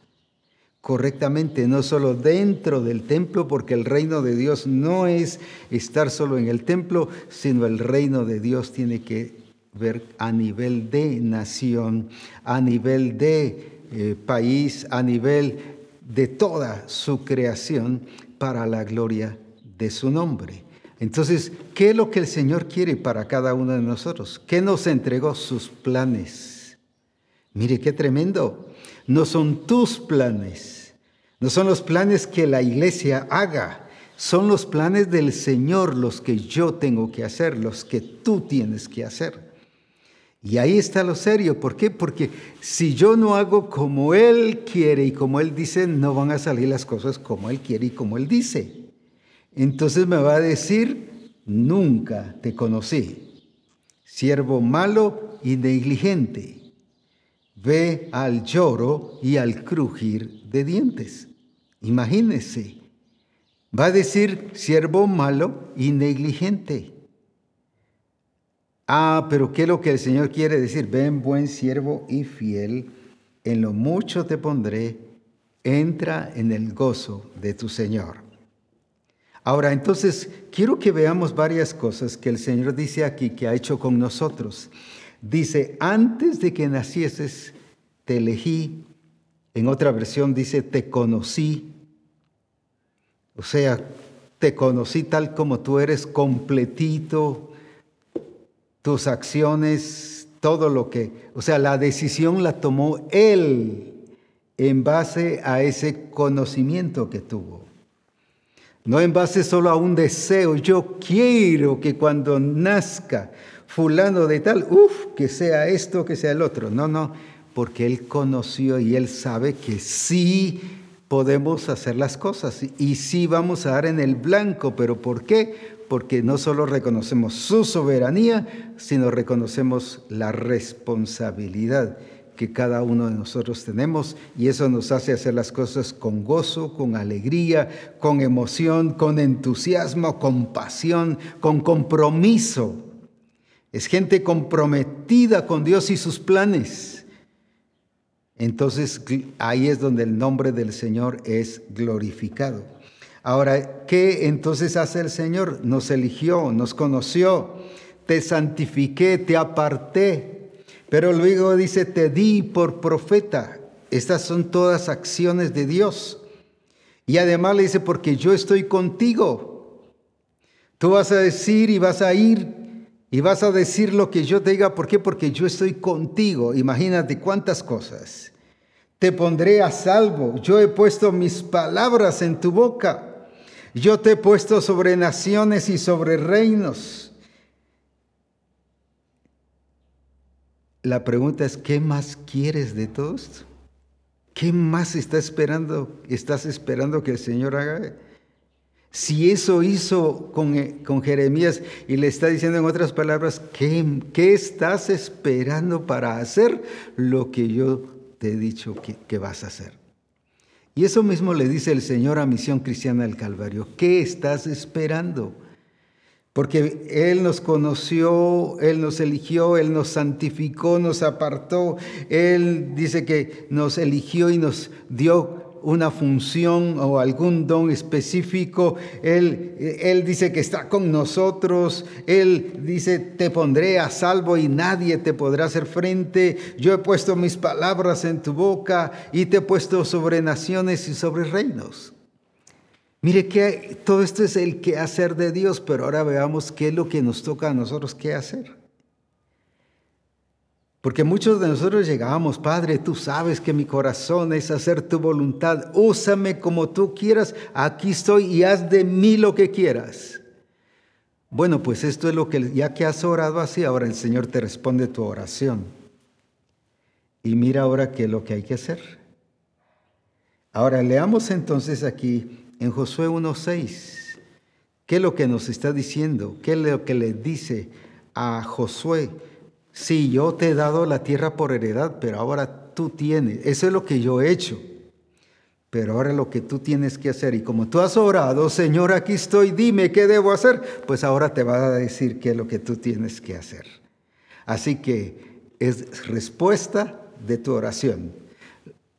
Speaker 1: correctamente, no solo dentro del templo, porque el reino de Dios no es estar solo en el templo, sino el reino de Dios tiene que ver a nivel de nación, a nivel de eh, país, a nivel de toda su creación para la gloria de su nombre. Entonces, ¿qué es lo que el Señor quiere para cada uno de nosotros? ¿Qué nos entregó sus planes? Mire qué tremendo. No son tus planes, no son los planes que la iglesia haga, son los planes del Señor los que yo tengo que hacer, los que tú tienes que hacer. Y ahí está lo serio. ¿Por qué? Porque si yo no hago como Él quiere y como Él dice, no van a salir las cosas como Él quiere y como Él dice. Entonces me va a decir, nunca te conocí, siervo malo y negligente ve al lloro y al crujir de dientes. Imagínese. Va a decir siervo malo y negligente. Ah, pero ¿qué es lo que el Señor quiere decir? Ven buen siervo y fiel, en lo mucho te pondré, entra en el gozo de tu Señor. Ahora, entonces, quiero que veamos varias cosas que el Señor dice aquí que ha hecho con nosotros. Dice, antes de que nacieses, te elegí. En otra versión dice, te conocí. O sea, te conocí tal como tú eres, completito, tus acciones, todo lo que, o sea, la decisión la tomó Él en base a ese conocimiento que tuvo. No en base solo a un deseo, yo quiero que cuando nazca fulano de tal, uff, que sea esto, que sea el otro. No, no, porque Él conoció y Él sabe que sí podemos hacer las cosas y sí vamos a dar en el blanco. ¿Pero por qué? Porque no solo reconocemos su soberanía, sino reconocemos la responsabilidad que cada uno de nosotros tenemos y eso nos hace hacer las cosas con gozo, con alegría, con emoción, con entusiasmo, con pasión, con compromiso. Es gente comprometida con Dios y sus planes. Entonces ahí es donde el nombre del Señor es glorificado. Ahora, ¿qué entonces hace el Señor? Nos eligió, nos conoció, te santifiqué, te aparté. Pero luego dice, te di por profeta. Estas son todas acciones de Dios. Y además le dice, porque yo estoy contigo. Tú vas a decir y vas a ir y vas a decir lo que yo te diga. ¿Por qué? Porque yo estoy contigo. Imagínate cuántas cosas. Te pondré a salvo. Yo he puesto mis palabras en tu boca. Yo te he puesto sobre naciones y sobre reinos. La pregunta es, ¿qué más quieres de todo esto? ¿Qué más estás esperando, estás esperando que el Señor haga? Si eso hizo con, eh, con, Jeremías y le está diciendo en otras palabras, ¿qué, ¿qué, estás esperando para hacer lo que yo te he dicho que, que vas a hacer? Y eso mismo le dice el Señor a Misión Cristiana del Calvario. ¿Qué estás esperando? Porque Él nos conoció, Él nos eligió, Él nos santificó, nos apartó. Él dice que nos eligió y nos dio una función o algún don específico. Él, él dice que está con nosotros. Él dice, te pondré a salvo y nadie te podrá hacer frente. Yo he puesto mis palabras en tu boca y te he puesto sobre naciones y sobre reinos. Mire que todo esto es el quehacer de Dios, pero ahora veamos qué es lo que nos toca a nosotros qué hacer. Porque muchos de nosotros llegábamos, Padre, tú sabes que mi corazón es hacer tu voluntad, úsame como tú quieras, aquí estoy y haz de mí lo que quieras. Bueno, pues esto es lo que, ya que has orado así, ahora el Señor te responde tu oración. Y mira ahora qué es lo que hay que hacer. Ahora leamos entonces aquí en Josué 1.6, ¿qué es lo que nos está diciendo? ¿Qué es lo que le dice a Josué? Sí, yo te he dado la tierra por heredad, pero ahora tú tienes. Eso es lo que yo he hecho. Pero ahora lo que tú tienes que hacer, y como tú has orado, Señor, aquí estoy, dime qué debo hacer, pues ahora te va a decir qué es lo que tú tienes que hacer. Así que es respuesta de tu oración.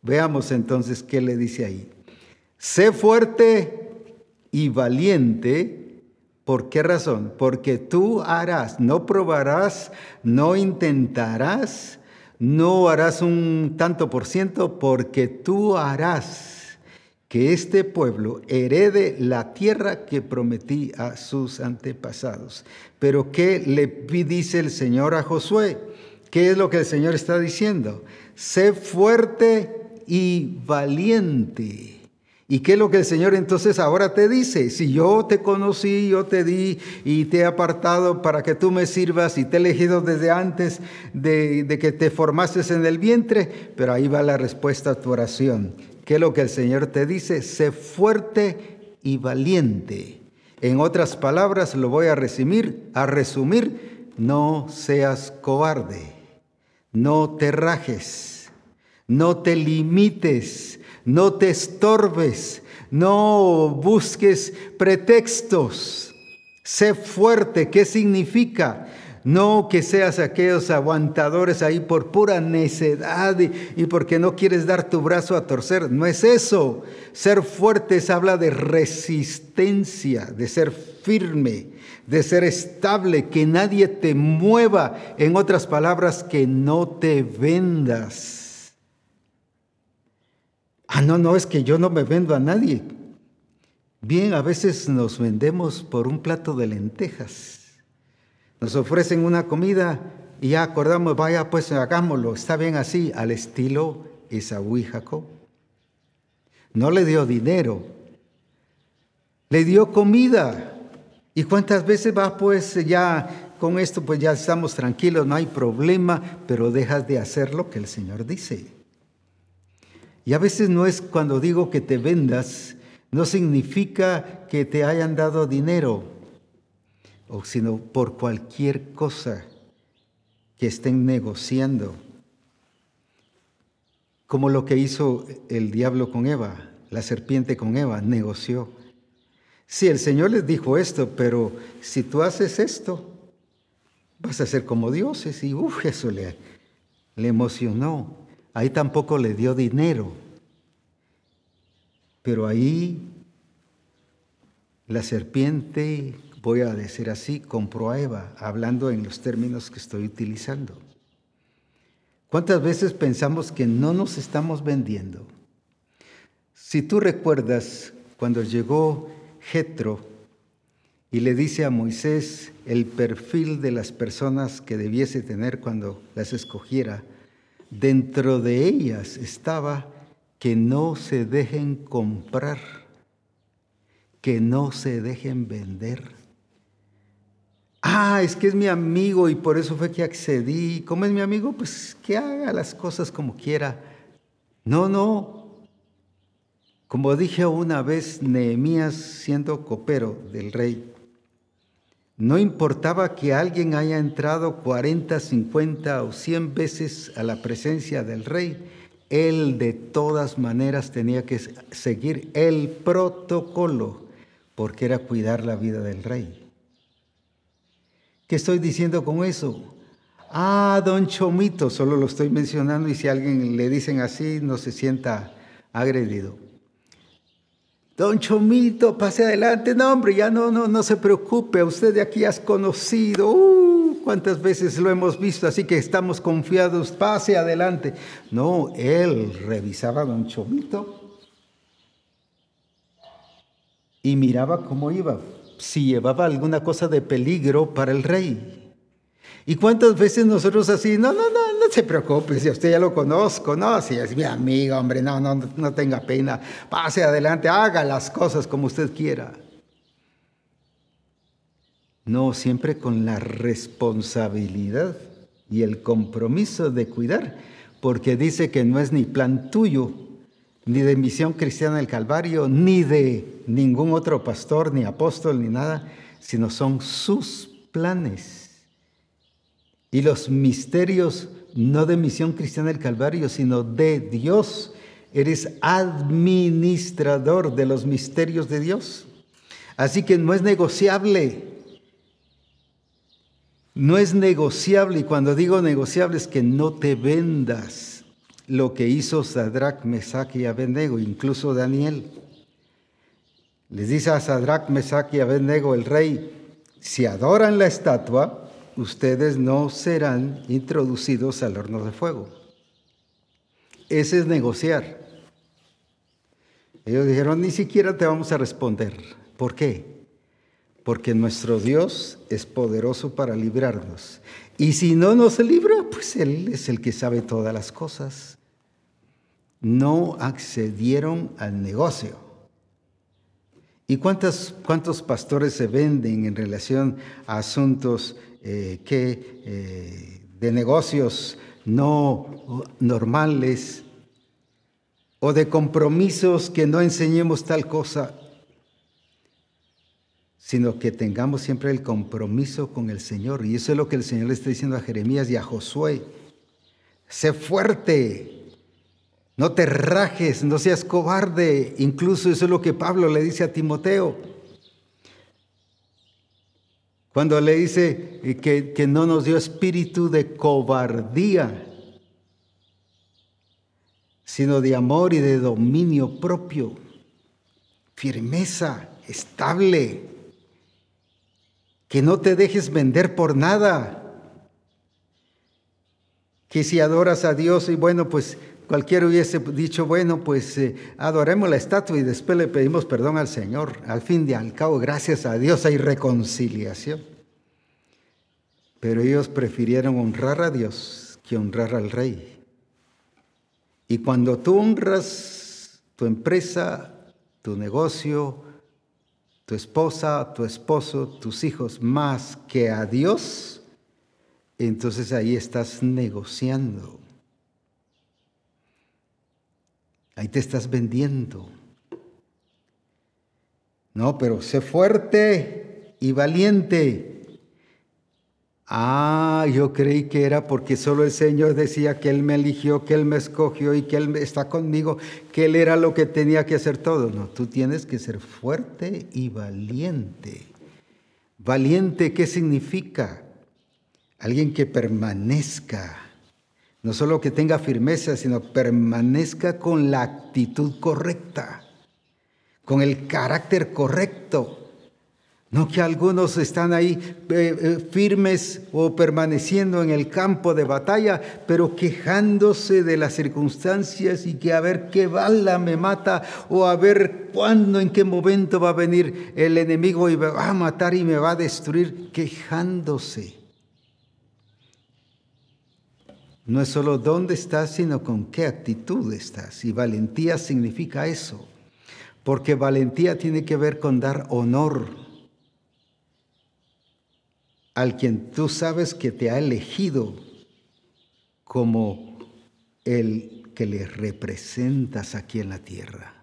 Speaker 1: Veamos entonces qué le dice ahí. Sé fuerte y valiente ¿Por qué razón? Porque tú harás, no probarás, no intentarás, no harás un tanto por ciento, porque tú harás que este pueblo herede la tierra que prometí a sus antepasados. Pero ¿qué le dice el Señor a Josué? ¿Qué es lo que el Señor está diciendo? Sé fuerte y valiente. ¿Y qué es lo que el Señor entonces ahora te dice? Si yo te conocí, yo te di y te he apartado para que tú me sirvas y te he elegido desde antes de, que te formases en el vientre, pero ahí va la respuesta a tu oración. ¿Qué es lo que el Señor te dice? Sé fuerte y valiente. En otras palabras, lo voy a resumir, a resumir, no seas cobarde, no te rajes, no te limites, no te estorbes, no busques pretextos. Sé fuerte, ¿qué significa? No que seas aquellos aguantadores ahí por pura necedad y, porque no quieres dar tu brazo a torcer. No es eso. Ser fuertes habla de resistencia, de ser firme, de ser estable, que nadie te mueva. En otras palabras, que no te vendas. Ah, no, no, es que yo no me vendo a nadie. Bien, a veces nos vendemos por un plato de lentejas. Nos ofrecen una comida y ya acordamos, vaya, pues hagámoslo, está bien así, al estilo Esaú. No le dio dinero, le dio comida. ¿Y cuántas veces va, pues ya con esto, pues ya estamos tranquilos, no hay problema, pero dejas de hacer lo que el Señor dice? Y a veces no es cuando digo que te vendas, no significa que te hayan dado dinero, sino por cualquier cosa que estén negociando. como lo que hizo el diablo con Eva, la serpiente con Eva, negoció. Sí, el Señor les dijo esto, pero si tú haces esto, vas a ser como dioses. Y uff, eso le emocionó. Ahí tampoco le dio dinero. Pero ahí la serpiente, voy a decir así, compró a Eva, hablando en los términos que estoy utilizando. ¿Cuántas veces pensamos que no nos estamos vendiendo? Si tú recuerdas cuando llegó Jetro y le dice a Moisés el perfil de las personas que debiese tener cuando las escogiera, dentro de ellas estaba que no se dejen comprar, que no se dejen vender. Ah, es que es mi amigo y por eso fue que accedí. ¿Cómo es mi amigo? Pues que haga las cosas como quiera. No, no, como dije una vez, Nehemías siendo copero del rey, no importaba que alguien haya entrado 40, 50 o 100 veces a la presencia del rey, él de todas maneras tenía que seguir el protocolo, porque era cuidar la vida del rey. ¿Qué estoy diciendo con eso? Ah, don Chomito, solo lo estoy mencionando y si alguien le dicen así, no se sienta agredido. Don Chomito, pase adelante. No, hombre, ya no, no, no se preocupe. Usted de aquí has conocido. Uh, cuántas veces lo hemos visto, así que estamos confiados. Pase adelante. No, él revisaba a Don Chomito y miraba cómo iba. Si llevaba alguna cosa de peligro para el rey. ¿Y cuántas veces nosotros así, no, no, no, no se preocupe, si usted ya lo conozco, no, si es mi amigo, hombre, no, no, no tenga pena, pase adelante, haga las cosas como usted quiera. No, siempre con la responsabilidad y el compromiso de cuidar, porque dice que no es ni plan tuyo, ni de misión cristiana del Calvario, ni de ningún otro pastor, ni apóstol, ni nada, sino son sus planes y los misterios no de misión cristiana del Calvario, sino de Dios. Eres administrador de los misterios de Dios. Así que no es negociable. No es negociable, y cuando digo negociable es que no te vendas lo que hizo Sadrach, Mesach y Abednego, incluso Daniel. Les dice a Sadrach, Mesach y Abednego, el rey, si adoran la estatua, ustedes no serán introducidos al horno de fuego. Ese es negociar. Ellos dijeron, ni siquiera te vamos a responder. ¿Por qué? Porque nuestro Dios es poderoso para librarnos. Y si no nos libra, pues Él es el que sabe todas las cosas. No accedieron al negocio. ¿Y cuántos, cuántos pastores se venden en relación a asuntos eh, que, eh, de negocios no normales o de compromisos que no enseñemos tal cosa, sino que tengamos siempre el compromiso con el Señor. Y eso es lo que el Señor le está diciendo a Jeremías y a Josué. Sé fuerte, no te rajes, no seas cobarde. Incluso eso es lo que Pablo le dice a Timoteo. Cuando le dice que, que no nos dio espíritu de cobardía, sino de amor y de dominio propio, firmeza, estable, que no te dejes vender por nada, que si adoras a Dios y bueno, pues Cualquiera hubiese dicho, bueno, pues eh, adoremos la estatua y después le pedimos perdón al Señor. Al fin y al cabo, gracias a Dios hay reconciliación. Pero ellos prefirieron honrar a Dios que honrar al rey. Y cuando tú honras tu empresa, tu negocio, tu esposa, tu esposo, tus hijos, más que a Dios, entonces ahí estás negociando. Ahí te estás vendiendo. No, pero sé fuerte y valiente. Ah, yo creí que era porque solo el Señor decía que Él me eligió, que Él me escogió y que Él está conmigo, que Él era lo que tenía que hacer todo. No, tú tienes que ser fuerte y valiente. Valiente, ¿qué significa? Alguien que permanezca. No solo que tenga firmeza, sino permanezca con la actitud correcta, con el carácter correcto no que algunos están ahí eh, eh, firmes o permaneciendo en el campo de batalla, pero quejándose de las circunstancias y que a ver qué bala me mata o a ver cuándo, en qué momento va a venir el enemigo y me va a matar y me va a destruir, quejándose. No es solo dónde estás, sino con qué actitud estás. Y valentía significa eso, porque valentía tiene que ver con dar honor al quien tú sabes que te ha elegido como el que le representas aquí en la tierra.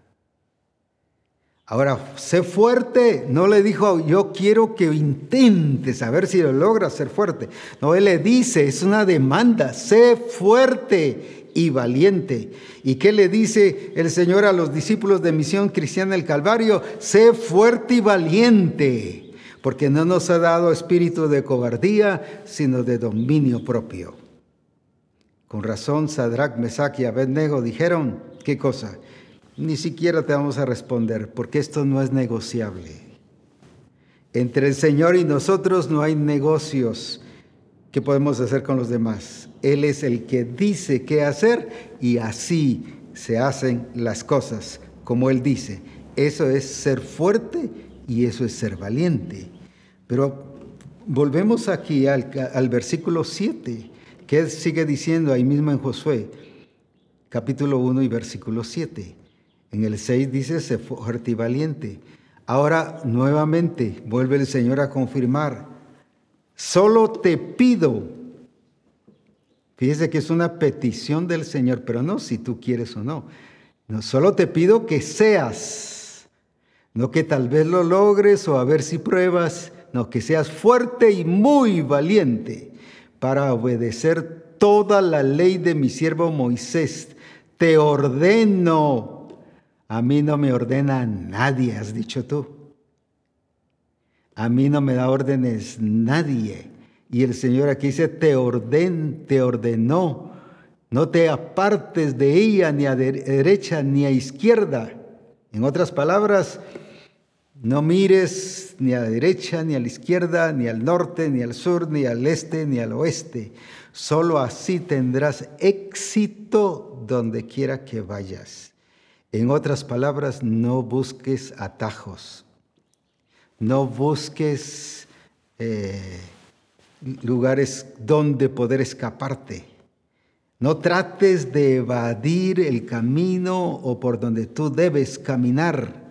Speaker 1: Ahora, sé fuerte. No le dijo, yo quiero que intentes a ver si lo logras ser fuerte. No, él le dice, es una demanda, sé fuerte y valiente. ¿Y qué le dice el Señor a los discípulos de Misión Cristiana del Calvario? Sé fuerte y valiente porque no nos ha dado espíritu de cobardía, sino de dominio propio. Con razón, Sadrach, Mesach y Abednego dijeron, ¿qué cosa? Ni siquiera te vamos a responder, porque esto no es negociable. Entre el Señor y nosotros no hay negocios que podemos hacer con los demás. Él es el que dice qué hacer y así se hacen las cosas, como Él dice. Eso es ser fuerte y eso es ser valiente. Pero volvemos aquí al, versículo 7, que sigue diciendo ahí mismo en Josué, capítulo 1 y versículo 7. En el 6 dice, sé fuerte y valiente. Ahora nuevamente vuelve el Señor a confirmar, solo te pido, fíjese que es una petición del Señor, pero no si tú quieres o no, no solo te pido que seas no que tal vez lo logres o a ver si pruebas, no, que seas fuerte y muy valiente para obedecer toda la ley de mi siervo Moisés. Te ordeno. A mí no me ordena nadie, has dicho tú. A mí no me da órdenes nadie. Y el Señor aquí dice, te orden, te ordenó. No te apartes de ella ni a derecha ni a izquierda. En otras palabras, no mires ni a la derecha, ni a la izquierda, ni al norte, ni al sur, ni al este, ni al oeste. Solo así tendrás éxito donde quiera que vayas. En otras palabras, no busques atajos. No busques eh, lugares donde poder escaparte. No trates de evadir el camino o por donde tú debes caminar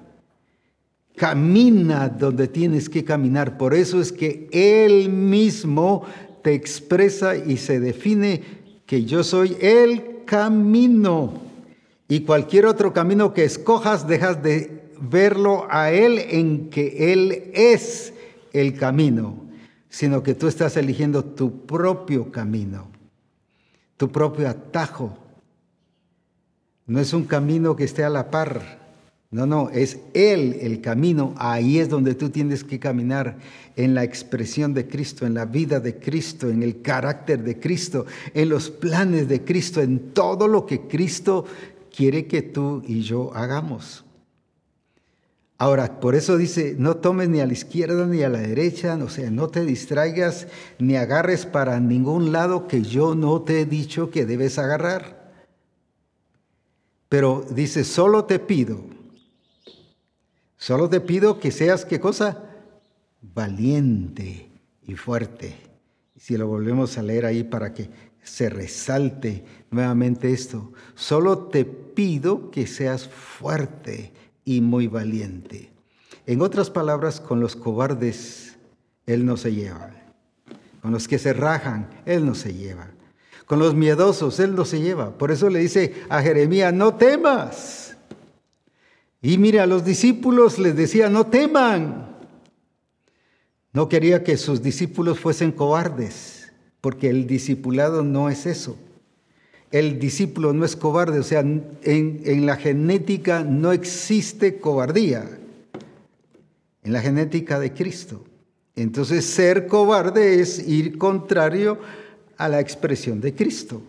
Speaker 1: Camina donde tienes que caminar. Por eso es que Él mismo te expresa y se define que yo soy el camino. Y cualquier otro camino que escojas, dejas de verlo a Él en que Él es el camino, sino que tú estás eligiendo tu propio camino, tu propio atajo. No es un camino que esté a la par no, no, es Él el camino. Ahí es donde tú tienes que caminar en la expresión de Cristo, en la vida de Cristo, en el carácter de Cristo, en los planes de Cristo, en todo lo que Cristo quiere que tú y yo hagamos. Ahora, por eso dice, no tomes ni a la izquierda ni a la derecha, o sea, no te distraigas ni agarres para ningún lado que yo no te he dicho que debes agarrar. Pero dice, solo te pido Solo te pido que seas, ¿qué cosa? Valiente y fuerte. Si lo volvemos a leer ahí para que se resalte nuevamente esto, solo te pido que seas fuerte y muy valiente. En otras palabras, con los cobardes Él no se lleva. Con los que se rajan, Él no se lleva. Con los miedosos, Él no se lleva. Por eso le dice a Jeremías, no temas y mire, a los discípulos les decía, no teman, No quería que sus discípulos fuesen cobardes, porque el discipulado no es eso. El discípulo no es cobarde, o sea, en, la genética no existe cobardía, en la genética de Cristo. Entonces ser cobarde es ir contrario a la expresión de Cristo.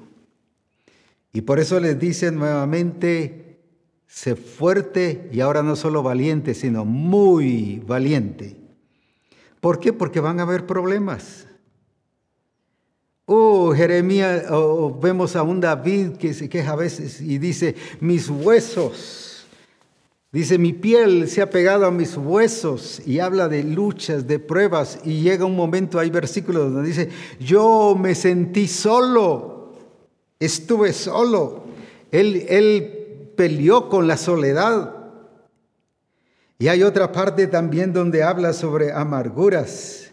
Speaker 1: Y por eso les dice nuevamente, sé fuerte y ahora no solo valiente, sino muy valiente. ¿Por qué? Porque van a haber problemas. Oh, Jeremías, vemos a un David que se queja a veces y dice, mis huesos, dice, mi piel se ha pegado a mis huesos y habla de luchas, de pruebas y llega un momento, hay versículos donde dice, yo me sentí solo, estuve solo, él, él peleó con la soledad. Y hay otra parte también donde habla sobre amarguras.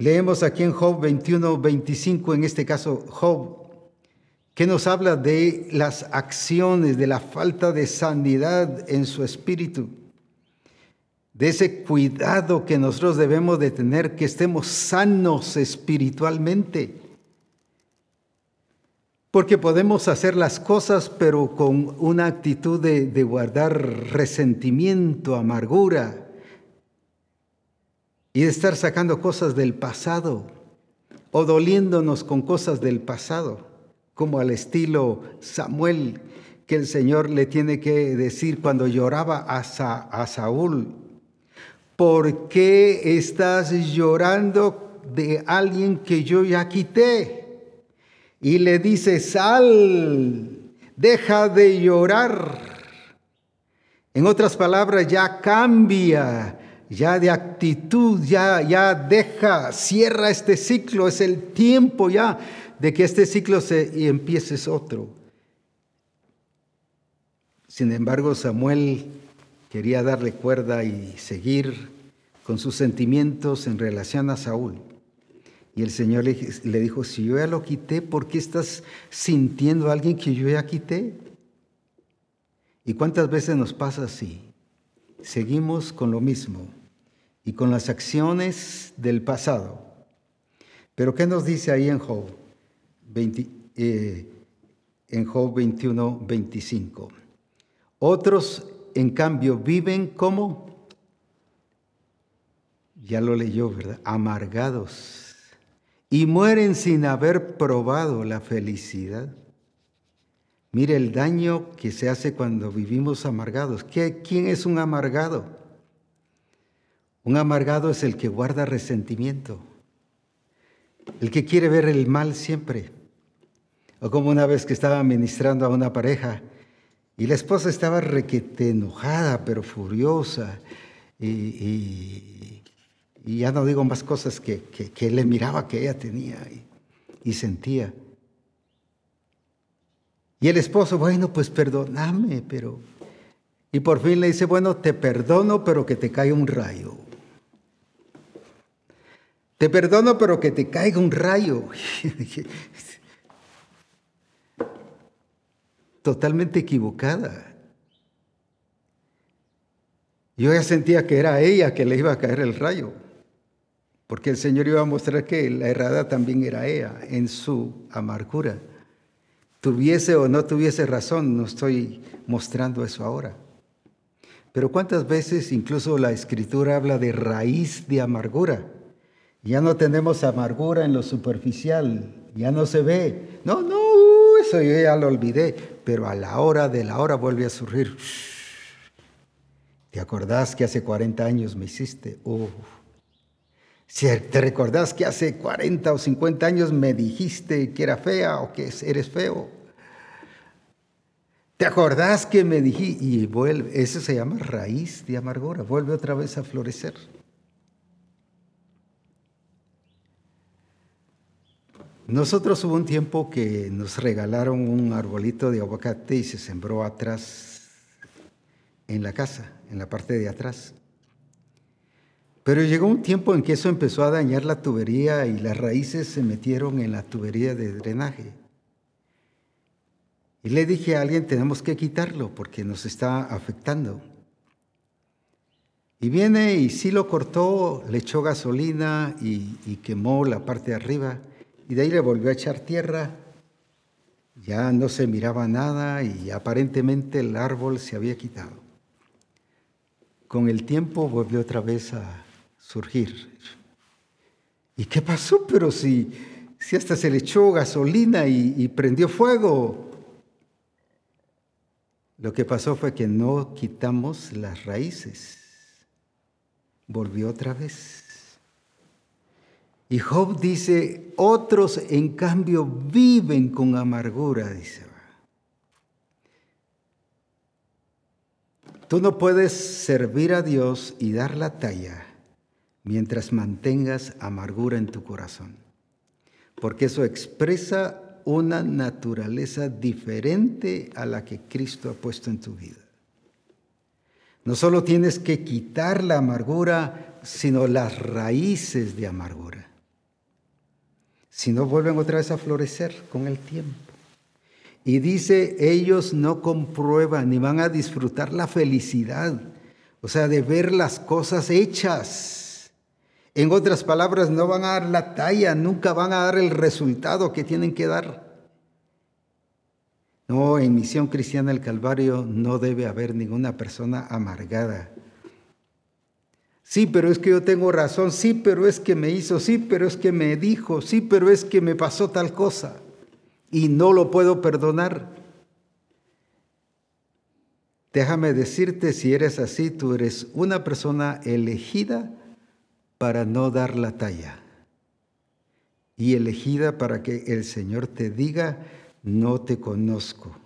Speaker 1: Leemos aquí en Job 21, 25, en este caso Job, que nos habla de las acciones, de la falta de sanidad en su espíritu, de ese cuidado que nosotros debemos de tener, que estemos sanos espiritualmente. Porque podemos hacer las cosas, pero con una actitud de, de guardar resentimiento, amargura, y de estar sacando cosas del pasado o doliéndonos con cosas del pasado, como al estilo Samuel, que el Señor le tiene que decir cuando lloraba a, Saúl, ¿por qué estás llorando de alguien que yo ya quité? Y le dice, sal, deja de llorar. En otras palabras, ya cambia ya de actitud, ya, ya deja, cierra este ciclo, es el tiempo ya de que este ciclo se y empieces otro. Sin embargo, Samuel quería darle cuerda y seguir con sus sentimientos en relación a Saúl. Y el Señor le, le dijo, si yo ya lo quité, ¿por qué estás sintiendo a alguien que yo ya quité? ¿Y cuántas veces nos pasa así? Seguimos con lo mismo y con las acciones del pasado. Pero ¿qué nos dice ahí en Job? Eh, en Job 21, 25. Otros, en cambio, viven como, ya lo leyó, ¿verdad? Amargados. Y mueren sin haber probado la felicidad. Mire el daño que se hace cuando vivimos amargados. ¿Quién es un amargado? Un amargado es el que guarda resentimiento, el que quiere ver el mal siempre. O como una vez que estaba ministrando a una pareja y la esposa estaba requete enojada, pero furiosa, y, ya no digo más cosas que, que, le miraba que ella tenía y, sentía. Y el esposo, bueno, pues perdóname, pero... Y por fin le dice, bueno, te perdono, pero que te cae un rayo. Te perdono, pero que te caiga un rayo. Totalmente equivocada. Yo ya sentía que era ella que le iba a caer el rayo, porque el Señor iba a mostrar que la errada también era ella en su amargura. Tuviese o no tuviese razón, no estoy mostrando eso ahora. Pero cuántas veces incluso la escritura habla de raíz de amargura. Ya no tenemos amargura en lo superficial, ya no se ve. No, no, eso yo ya lo olvidé, pero a la hora de la hora vuelve a surgir. ¿Te acordás que hace 40 años me hiciste? Si ¿Te recordás que hace 40 o 50 años me dijiste que era fea o que eres feo? ¿Te acordás que me dijiste? Y vuelve, eso se llama raíz de amargura, vuelve otra vez a florecer. Nosotros hubo un tiempo que nos regalaron un arbolito de aguacate y se sembró atrás en la casa, en la parte de atrás. Pero llegó un tiempo en que eso empezó a dañar la tubería y las raíces se metieron en la tubería de drenaje. Y le dije a alguien, tenemos que quitarlo porque nos está afectando. Y viene y sí lo cortó, le echó gasolina y, y quemó la parte de arriba. Y de ahí le volvió a echar tierra. Ya no se miraba nada y aparentemente el árbol se había quitado. Con el tiempo volvió otra vez a surgir. ¿Y qué pasó? Pero si, si hasta se le echó gasolina y, y prendió fuego. Lo que pasó fue que no quitamos las raíces. Volvió otra vez. Y Job dice, otros en cambio viven con amargura, dice. Tú no puedes servir a Dios y dar la talla mientras mantengas amargura en tu corazón, porque eso expresa una naturaleza diferente a la que Cristo ha puesto en tu vida. No solo tienes que quitar la amargura, sino las raíces de amargura si no vuelven otra vez a florecer con el tiempo. Y dice, ellos no comprueban ni van a disfrutar la felicidad, o sea, de ver las cosas hechas. En otras palabras, no van a dar la talla, nunca van a dar el resultado que tienen que dar. No, en Misión Cristiana del Calvario no debe haber ninguna persona amargada Sí, pero es que yo tengo razón, sí, pero es que me hizo, sí, pero es que me dijo, sí, pero es que me pasó tal cosa. Y no lo puedo perdonar. Déjame decirte, si eres así, tú eres una persona elegida para no dar la talla. Y elegida para que el Señor te diga, no te conozco,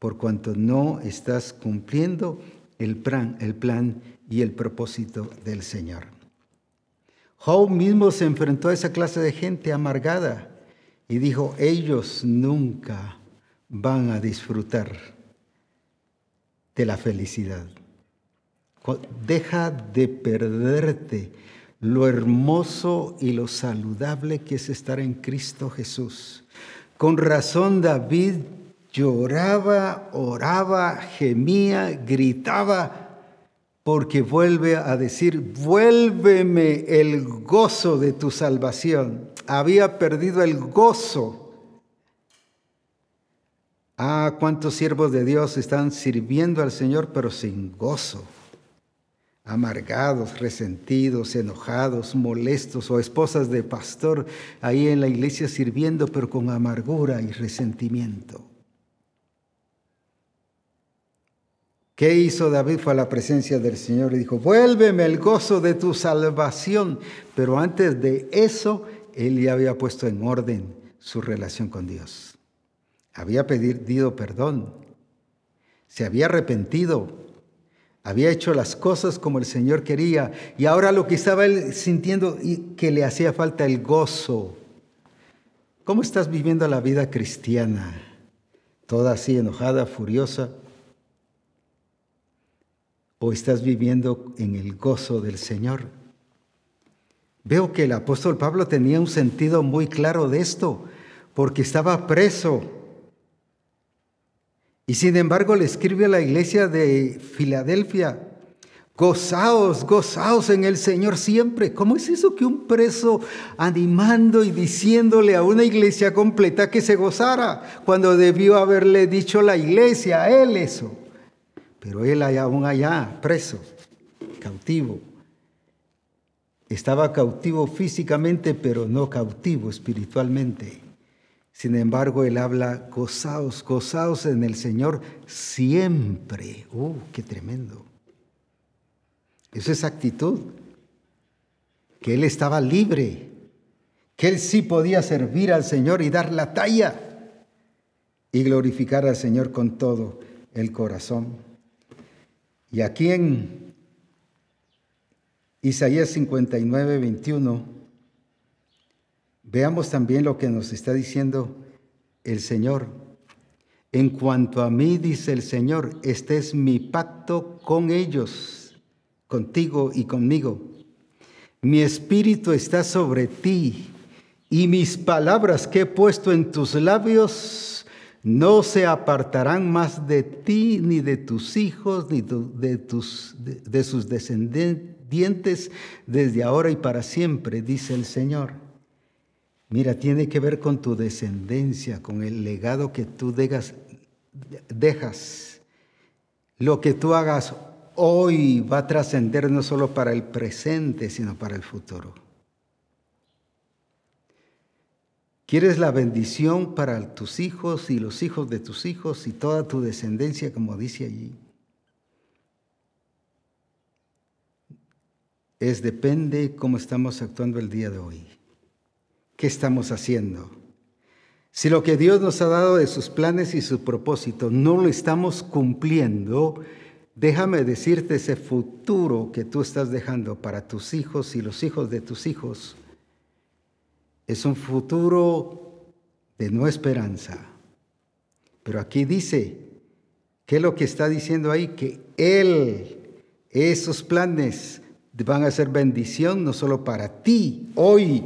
Speaker 1: por cuanto no estás cumpliendo el plan, el plan y el propósito del Señor. Job mismo se enfrentó a esa clase de gente amargada y dijo, ellos nunca van a disfrutar de la felicidad. Deja de perderte lo hermoso y lo saludable que es estar en Cristo Jesús. Con razón David lloraba, oraba, gemía, gritaba, porque vuelve a decir, vuélveme el gozo de tu salvación. Había perdido el gozo. Ah, cuántos siervos de Dios están sirviendo al Señor, pero sin gozo. Amargados, resentidos, enojados, molestos, o esposas de pastor ahí en la iglesia sirviendo, pero con amargura y resentimiento. ¿Qué hizo David? Fue a la presencia del Señor y dijo, vuélveme el gozo de tu salvación. Pero antes de eso, él ya había puesto en orden su relación con Dios. Había pedido perdón, se había arrepentido, había hecho las cosas como el Señor quería y ahora lo que estaba él sintiendo y que le hacía falta el gozo. ¿Cómo estás viviendo la vida cristiana? Toda así enojada, furiosa o estás viviendo en el gozo del Señor? Veo que el apóstol Pablo tenía un sentido muy claro de esto, porque estaba preso. Y sin embargo le escribe a la iglesia de Filadelfia, gozaos, gozaos en el Señor siempre. ¿Cómo es eso que un preso animando y diciéndole a una iglesia completa que se gozara, cuando debió haberle dicho la iglesia a él eso? Pero él aún allá, preso, cautivo. Estaba cautivo físicamente, pero no cautivo espiritualmente. Sin embargo, él habla, gozaos, gozaos en el Señor siempre. ¡Uh, qué tremendo! Esa es actitud. Que él estaba libre, que él sí podía servir al Señor y dar la talla y glorificar al Señor con todo el corazón. Y aquí en Isaías 59, 21, veamos también lo que nos está diciendo el Señor. En cuanto a mí, dice el Señor, este es mi pacto con ellos, contigo y conmigo. Mi espíritu está sobre ti y mis palabras que he puesto en tus labios no se apartarán más de ti, ni de tus hijos, ni de, tus, de sus descendientes desde ahora y para siempre, dice el Señor. Mira, tiene que ver con tu descendencia, con el legado que tú dejas, dejas. Lo que tú hagas hoy va a trascender no solo para el presente, sino para el futuro. ¿Quieres la bendición para tus hijos y los hijos de tus hijos y toda tu descendencia, como dice allí? Es depende cómo estamos actuando el día de hoy. ¿Qué estamos haciendo? Si lo que Dios nos ha dado de sus planes y su propósito no lo estamos cumpliendo, déjame decirte ese futuro que tú estás dejando para tus hijos y los hijos de tus hijos. Es un futuro de no esperanza. Pero aquí dice, ¿qué es lo que está diciendo ahí? Que Él, esos planes van a ser bendición no solo para ti hoy,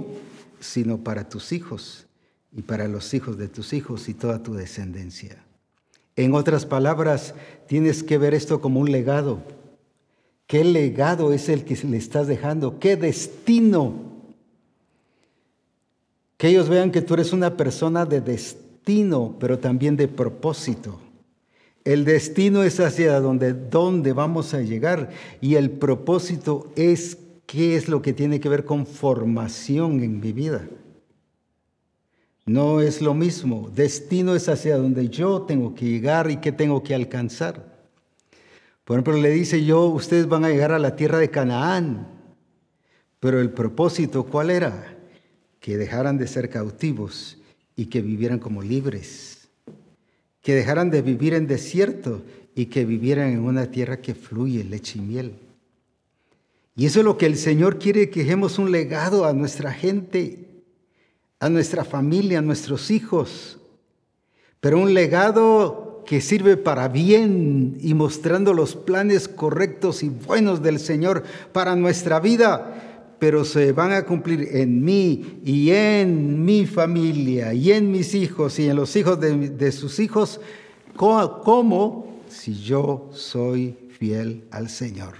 Speaker 1: sino para tus hijos y para los hijos de tus hijos y toda tu descendencia. En otras palabras, tienes que ver esto como un legado. ¿Qué legado es el que le estás dejando? ¿Qué destino? Que ellos vean que tú eres una persona de destino, pero también de propósito. El destino es hacia donde, donde vamos a llegar y el propósito es ¿Qué es lo que tiene que ver con formación en mi vida? No es lo mismo. Destino es hacia donde yo tengo que llegar y qué tengo que alcanzar. Por ejemplo, le dice yo, ustedes van a llegar a la tierra de Canaán. Pero el propósito, ¿cuál era? Que dejaran de ser cautivos y que vivieran como libres. Que dejaran de vivir en desierto y que vivieran en una tierra que fluye leche y miel. Y eso es lo que el Señor quiere que dejemos un legado a nuestra gente, a nuestra familia, a nuestros hijos. Pero un legado que sirve para bien y mostrando los planes correctos y buenos del Señor para nuestra vida, pero se van a cumplir en mí y en mi familia y en mis hijos y en los hijos de, sus hijos, como si yo soy fiel al Señor.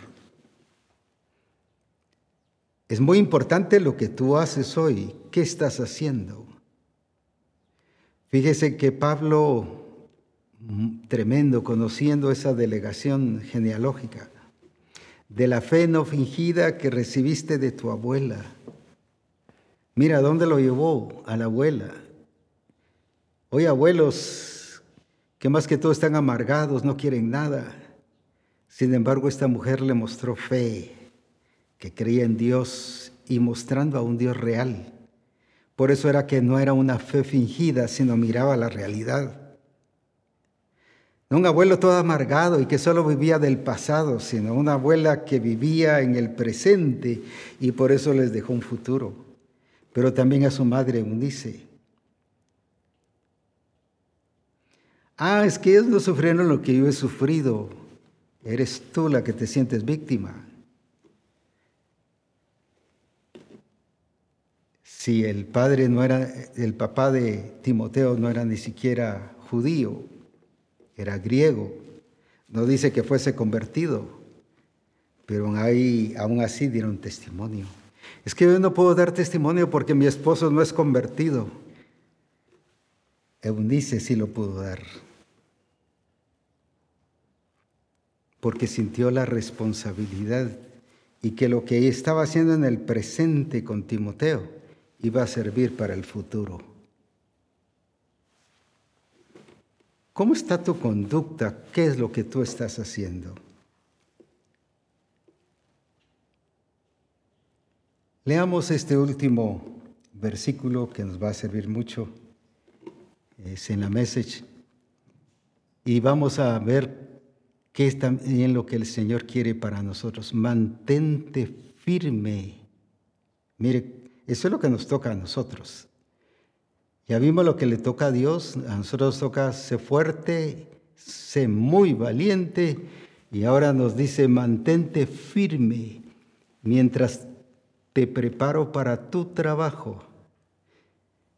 Speaker 1: Es muy importante lo que tú haces hoy. ¿Qué estás haciendo? Fíjese que Pablo, mm, tremendo, conociendo esa delegación genealógica, de la fe no fingida que recibiste de tu abuela. Mira, ¿dónde lo llevó? A la abuela. Hoy abuelos que más que todo están amargados, no quieren nada. Sin embargo, esta mujer le mostró fe que creía en Dios y mostrando a un Dios real. Por eso era que no era una fe fingida, sino miraba la realidad. No un abuelo todo amargado y que solo vivía del pasado, sino una abuela que vivía en el presente y por eso les dejó un futuro. Pero también a su madre Eunice. Ah, es que ellos no sufrieron lo que yo he sufrido. Eres tú la que te sientes víctima. si el padre no era, el papá de Timoteo no era ni siquiera judío, era griego. No dice que fuese convertido, pero ahí, aún así dieron testimonio. Es que yo no puedo dar testimonio porque mi esposo no es convertido. Eunice sí lo pudo dar. Porque sintió la responsabilidad y que lo que estaba haciendo en el presente con Timoteo va a servir para el futuro. ¿Cómo está tu conducta? ¿Qué es lo que tú estás haciendo? Leamos este último versículo que nos va a servir mucho. Es en la message. Y vamos a ver qué es también lo que el Señor quiere para nosotros. Mantente firme. Mire eso es lo que nos toca a nosotros. Ya vimos lo que le toca a Dios, a nosotros nos toca ser fuerte, ser muy valiente y ahora nos dice mantente firme mientras te preparo para tu trabajo.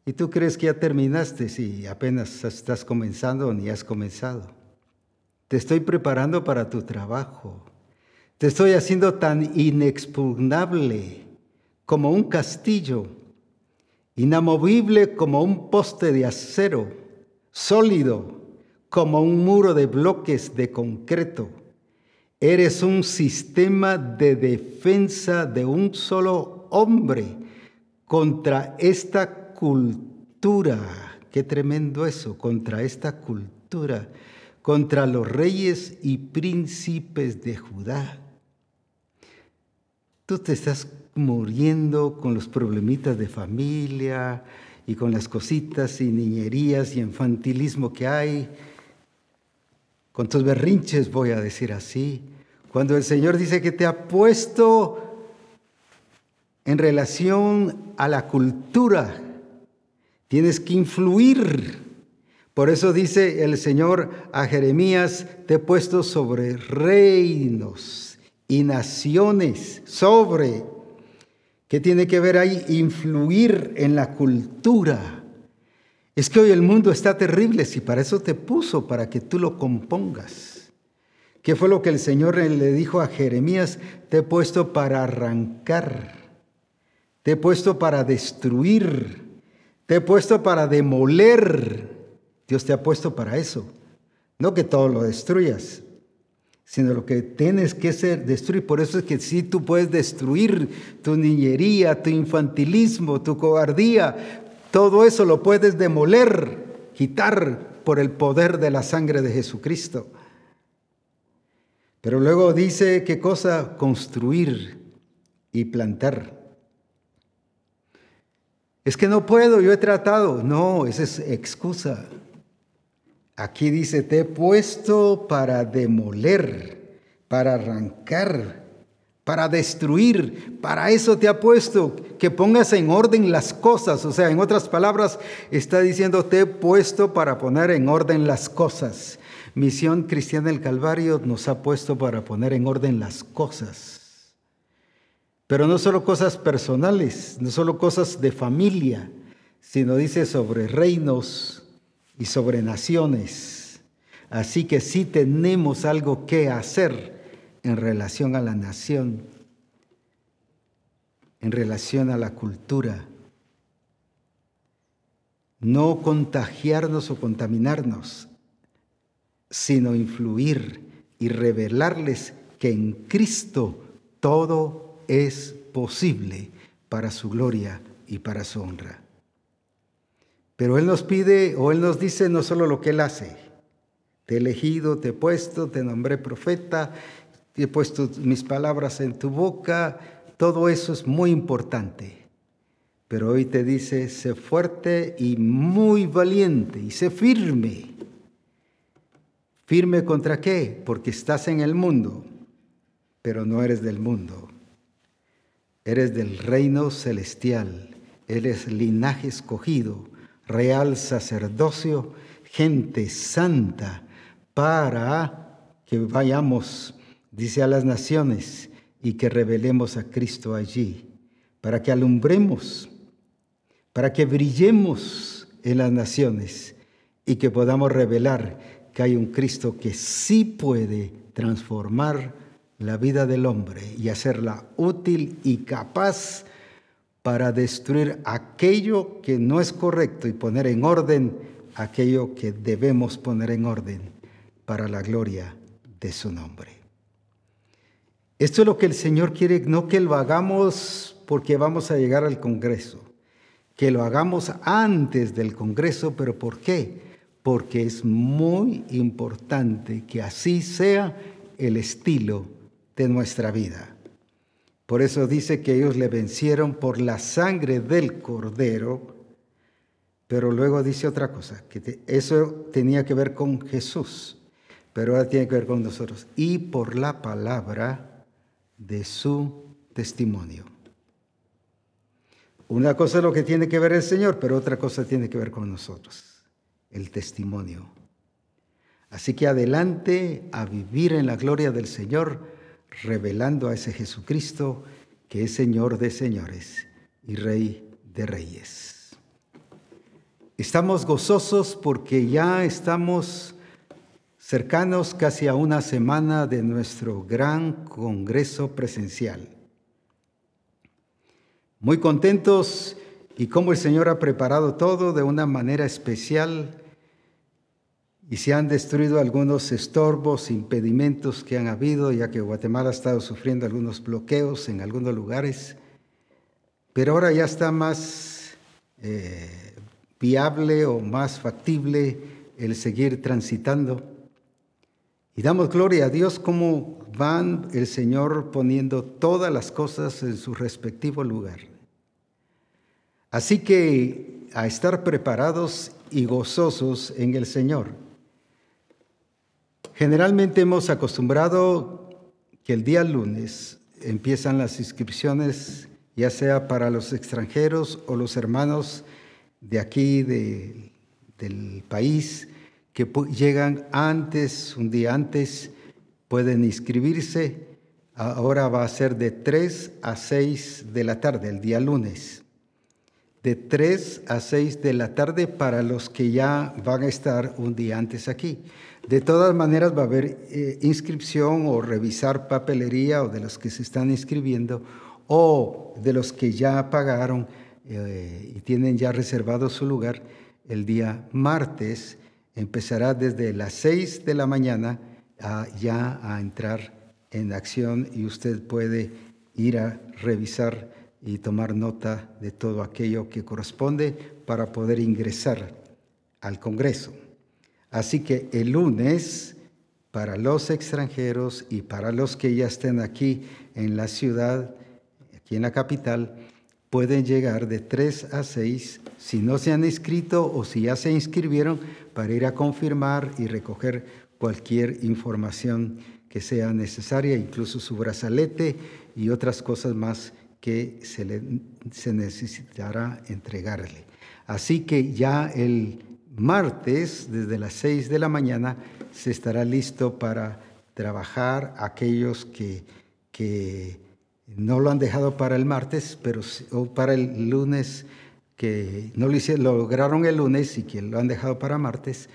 Speaker 1: Y tú crees que ya terminaste si apenas estás comenzando ni has comenzado. Te estoy preparando para tu trabajo. Te estoy haciendo tan inexpugnable como un castillo, inamovible como un poste de acero, sólido como un muro de bloques de concreto. Eres un sistema de defensa de un solo hombre contra esta cultura. Qué tremendo eso, contra esta cultura, contra los reyes y príncipes de Judá. Tú te estás muriendo con los problemitas de familia y con las cositas y niñerías y infantilismo que hay, con tus berrinches, voy a decir así. Cuando el Señor dice que te ha puesto en relación a la cultura, tienes que influir. Por eso dice el Señor a Jeremías, te he puesto sobre reinos y naciones sobre. ¿Qué tiene que ver ahí? Influir en la cultura. Es que hoy el mundo está terrible, si para eso te puso, para que tú lo compongas. ¿Qué fue lo que el Señor le dijo a Jeremías? Te he puesto para arrancar, te he puesto para destruir, te he puesto para demoler. Dios te ha puesto para eso. No que todo lo destruyas, sino lo que tienes que ser destruir. Por eso es que si tú puedes destruir tu niñería, tu infantilismo, tu cobardía, todo eso lo puedes demoler, quitar por el poder de la sangre de Jesucristo. Pero luego dice qué cosa construir y plantar. Es que no puedo, yo he tratado. No, esa es excusa. Aquí dice, te he puesto para demoler, para arrancar, para destruir. Para eso te ha puesto, que pongas en orden las cosas. O sea, en otras palabras, está diciendo, te he puesto para poner en orden las cosas. Misión Cristiana del Calvario nos ha puesto para poner en orden las cosas. Pero no solo cosas personales, no solo cosas de familia, sino dice sobre reinos, y sobre naciones. Así que sí tenemos algo que hacer en relación a la nación, en relación a la cultura. No contagiarnos o contaminarnos, sino influir y revelarles que en Cristo todo es posible para su gloria y para su honra. Pero Él nos pide o Él nos dice no solo lo que Él hace. Te he elegido, te he puesto, te nombré profeta, he puesto mis palabras en tu boca. Todo eso es muy importante. Pero hoy te dice, sé fuerte y muy valiente y sé firme. ¿Firme contra qué? Porque estás en el mundo, pero no eres del mundo. Eres del reino celestial. Eres linaje escogido real sacerdocio, gente santa, para que vayamos, dice a las naciones, y que revelemos a Cristo allí, para que alumbremos, para que brillemos en las naciones y que podamos revelar que hay un Cristo que sí puede transformar la vida del hombre y hacerla útil y capaz para destruir aquello que no es correcto y poner en orden aquello que debemos poner en orden para la gloria de su nombre. Esto es lo que el Señor quiere, no que lo hagamos porque vamos a llegar al Congreso, que lo hagamos antes del Congreso, pero ¿por qué? Porque es muy importante que así sea el estilo de nuestra vida. Por eso dice que ellos le vencieron por la sangre del cordero, pero luego dice otra cosa, que eso tenía que ver con Jesús, pero ahora tiene que ver con nosotros, y por la palabra de su testimonio. Una cosa es lo que tiene que ver el Señor, pero otra cosa tiene que ver con nosotros, el testimonio. Así que adelante a vivir en la gloria del Señor revelando a ese Jesucristo que es Señor de señores y Rey de reyes. Estamos gozosos porque ya estamos cercanos casi a una semana de nuestro gran congreso presencial. Muy contentos y como el Señor ha preparado todo de una manera especial y se han destruido algunos estorbos, impedimentos que han habido, ya que Guatemala ha estado sufriendo algunos bloqueos en algunos lugares, pero ahora ya está más eh, viable o más factible el seguir transitando. Y damos gloria a Dios como van el Señor poniendo todas las cosas en su respectivo lugar. Así que a estar preparados y gozosos en el Señor. Generalmente hemos acostumbrado que el día lunes empiezan las inscripciones, ya sea para los extranjeros o los hermanos de aquí, del país, que llegan antes, un día antes, pueden inscribirse. Ahora va a ser de 3 a 6 de la tarde, el día lunes. De 3 a 6 de la tarde para los que ya van a estar un día antes aquí. De todas maneras va a haber eh, inscripción o revisar papelería o de los que se están inscribiendo o de los que ya pagaron eh, y tienen ya reservado su lugar, el día martes empezará desde las 6 de la mañana ya a entrar en acción y usted puede ir a revisar y tomar nota de todo aquello que corresponde para poder ingresar al Congreso. Así que el lunes, para los extranjeros y para los que ya estén aquí en la ciudad, aquí en la capital, pueden llegar de 3 a 6 si no se han inscrito o si ya se inscribieron para ir a confirmar y recoger cualquier información que sea necesaria, incluso su brazalete y otras cosas más que se, le, se necesitará entregarle. Así que ya el martes, desde las 6 de la mañana, se estará listo para trabajar aquellos que, que no lo han dejado para el martes, pero o para el lunes, que no lo, hicieron, lo lograron el lunes y que lo han dejado para martes.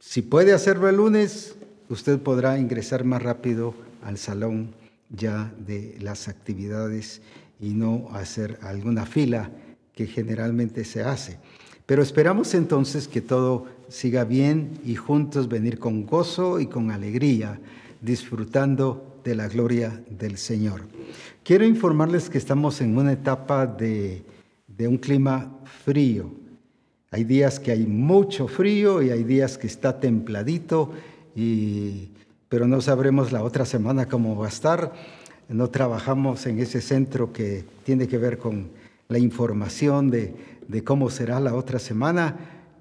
Speaker 1: Si puede hacerlo el lunes, usted podrá ingresar más rápido al salón ya de las actividades y no hacer alguna fila que generalmente se hace. Pero esperamos entonces que todo siga bien y juntos venir con gozo y con alegría, disfrutando de la gloria del Señor. Quiero informarles que estamos en una etapa de, un clima frío. Hay días que hay mucho frío y hay días que está templadito, y, pero no sabremos la otra semana cómo va a estar. No trabajamos en ese centro que tiene que ver con la información de, de cómo será la otra semana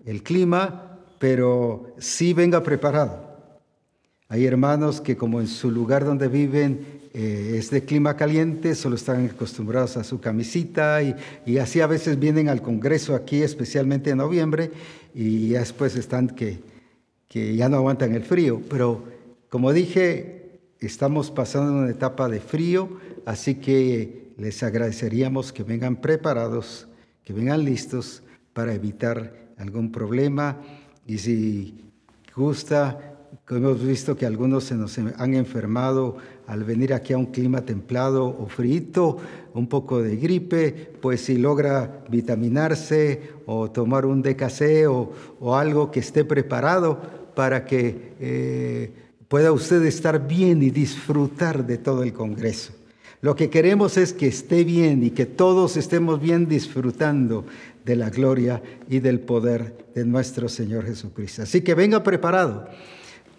Speaker 1: el clima, pero sí venga preparado. Hay hermanos que como en su lugar donde viven eh, es de clima caliente, solo están acostumbrados a su camisita y, así a veces vienen al Congreso aquí, especialmente en noviembre, y después están que, que ya no aguantan el frío. Pero como dije, estamos pasando una etapa de frío, así que les agradeceríamos que vengan preparados, que vengan listos para evitar algún problema y si gusta Hemos visto que algunos se nos han enfermado al venir aquí a un clima templado o frío, un poco de gripe, pues si logra vitaminarse o tomar un o, o algo que esté preparado para que eh, pueda usted estar bien y disfrutar de todo el Congreso. Lo que queremos es que esté bien y que todos estemos bien disfrutando de la gloria y del poder de nuestro Señor Jesucristo. Así que venga preparado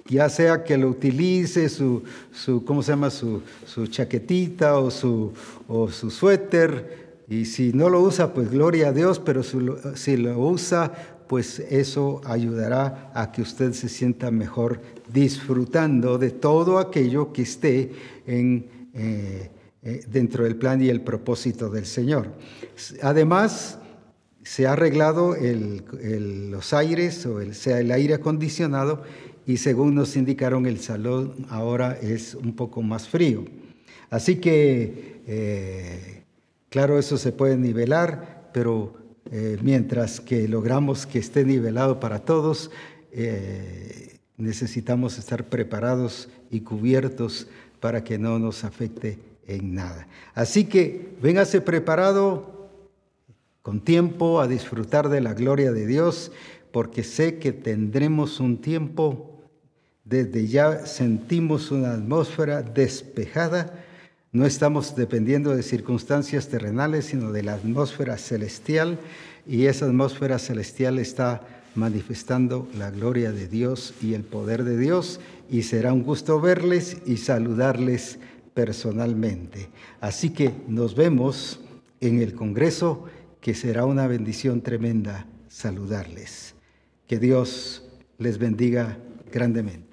Speaker 1: ya sea que lo utilice su, su ¿cómo se llama? Su, su chaquetita o su, o su suéter. Y si no lo usa, pues gloria a Dios, pero si lo, usa, pues eso ayudará a que usted se sienta mejor disfrutando de todo aquello que esté en, eh, eh, dentro del plan y el propósito del Señor. Además, se ha arreglado los aires, o el, sea el aire acondicionado, y según nos indicaron el salón ahora es un poco más frío. Así que, eh, claro, eso se puede nivelar, pero eh, mientras que logramos que esté nivelado para todos, necesitamos estar preparados y cubiertos para que no nos afecte en nada. Así que véngase preparado con tiempo a disfrutar de la gloria de Dios, porque sé que tendremos un tiempo, desde ya sentimos una atmósfera despejada, no estamos dependiendo de circunstancias terrenales, sino de la atmósfera celestial, y esa atmósfera celestial está manifestando la gloria de Dios y el poder de Dios, y será un gusto verles y saludarles personalmente. Así que nos vemos en el Congreso, que será una bendición tremenda saludarles. Que Dios les bendiga grandemente.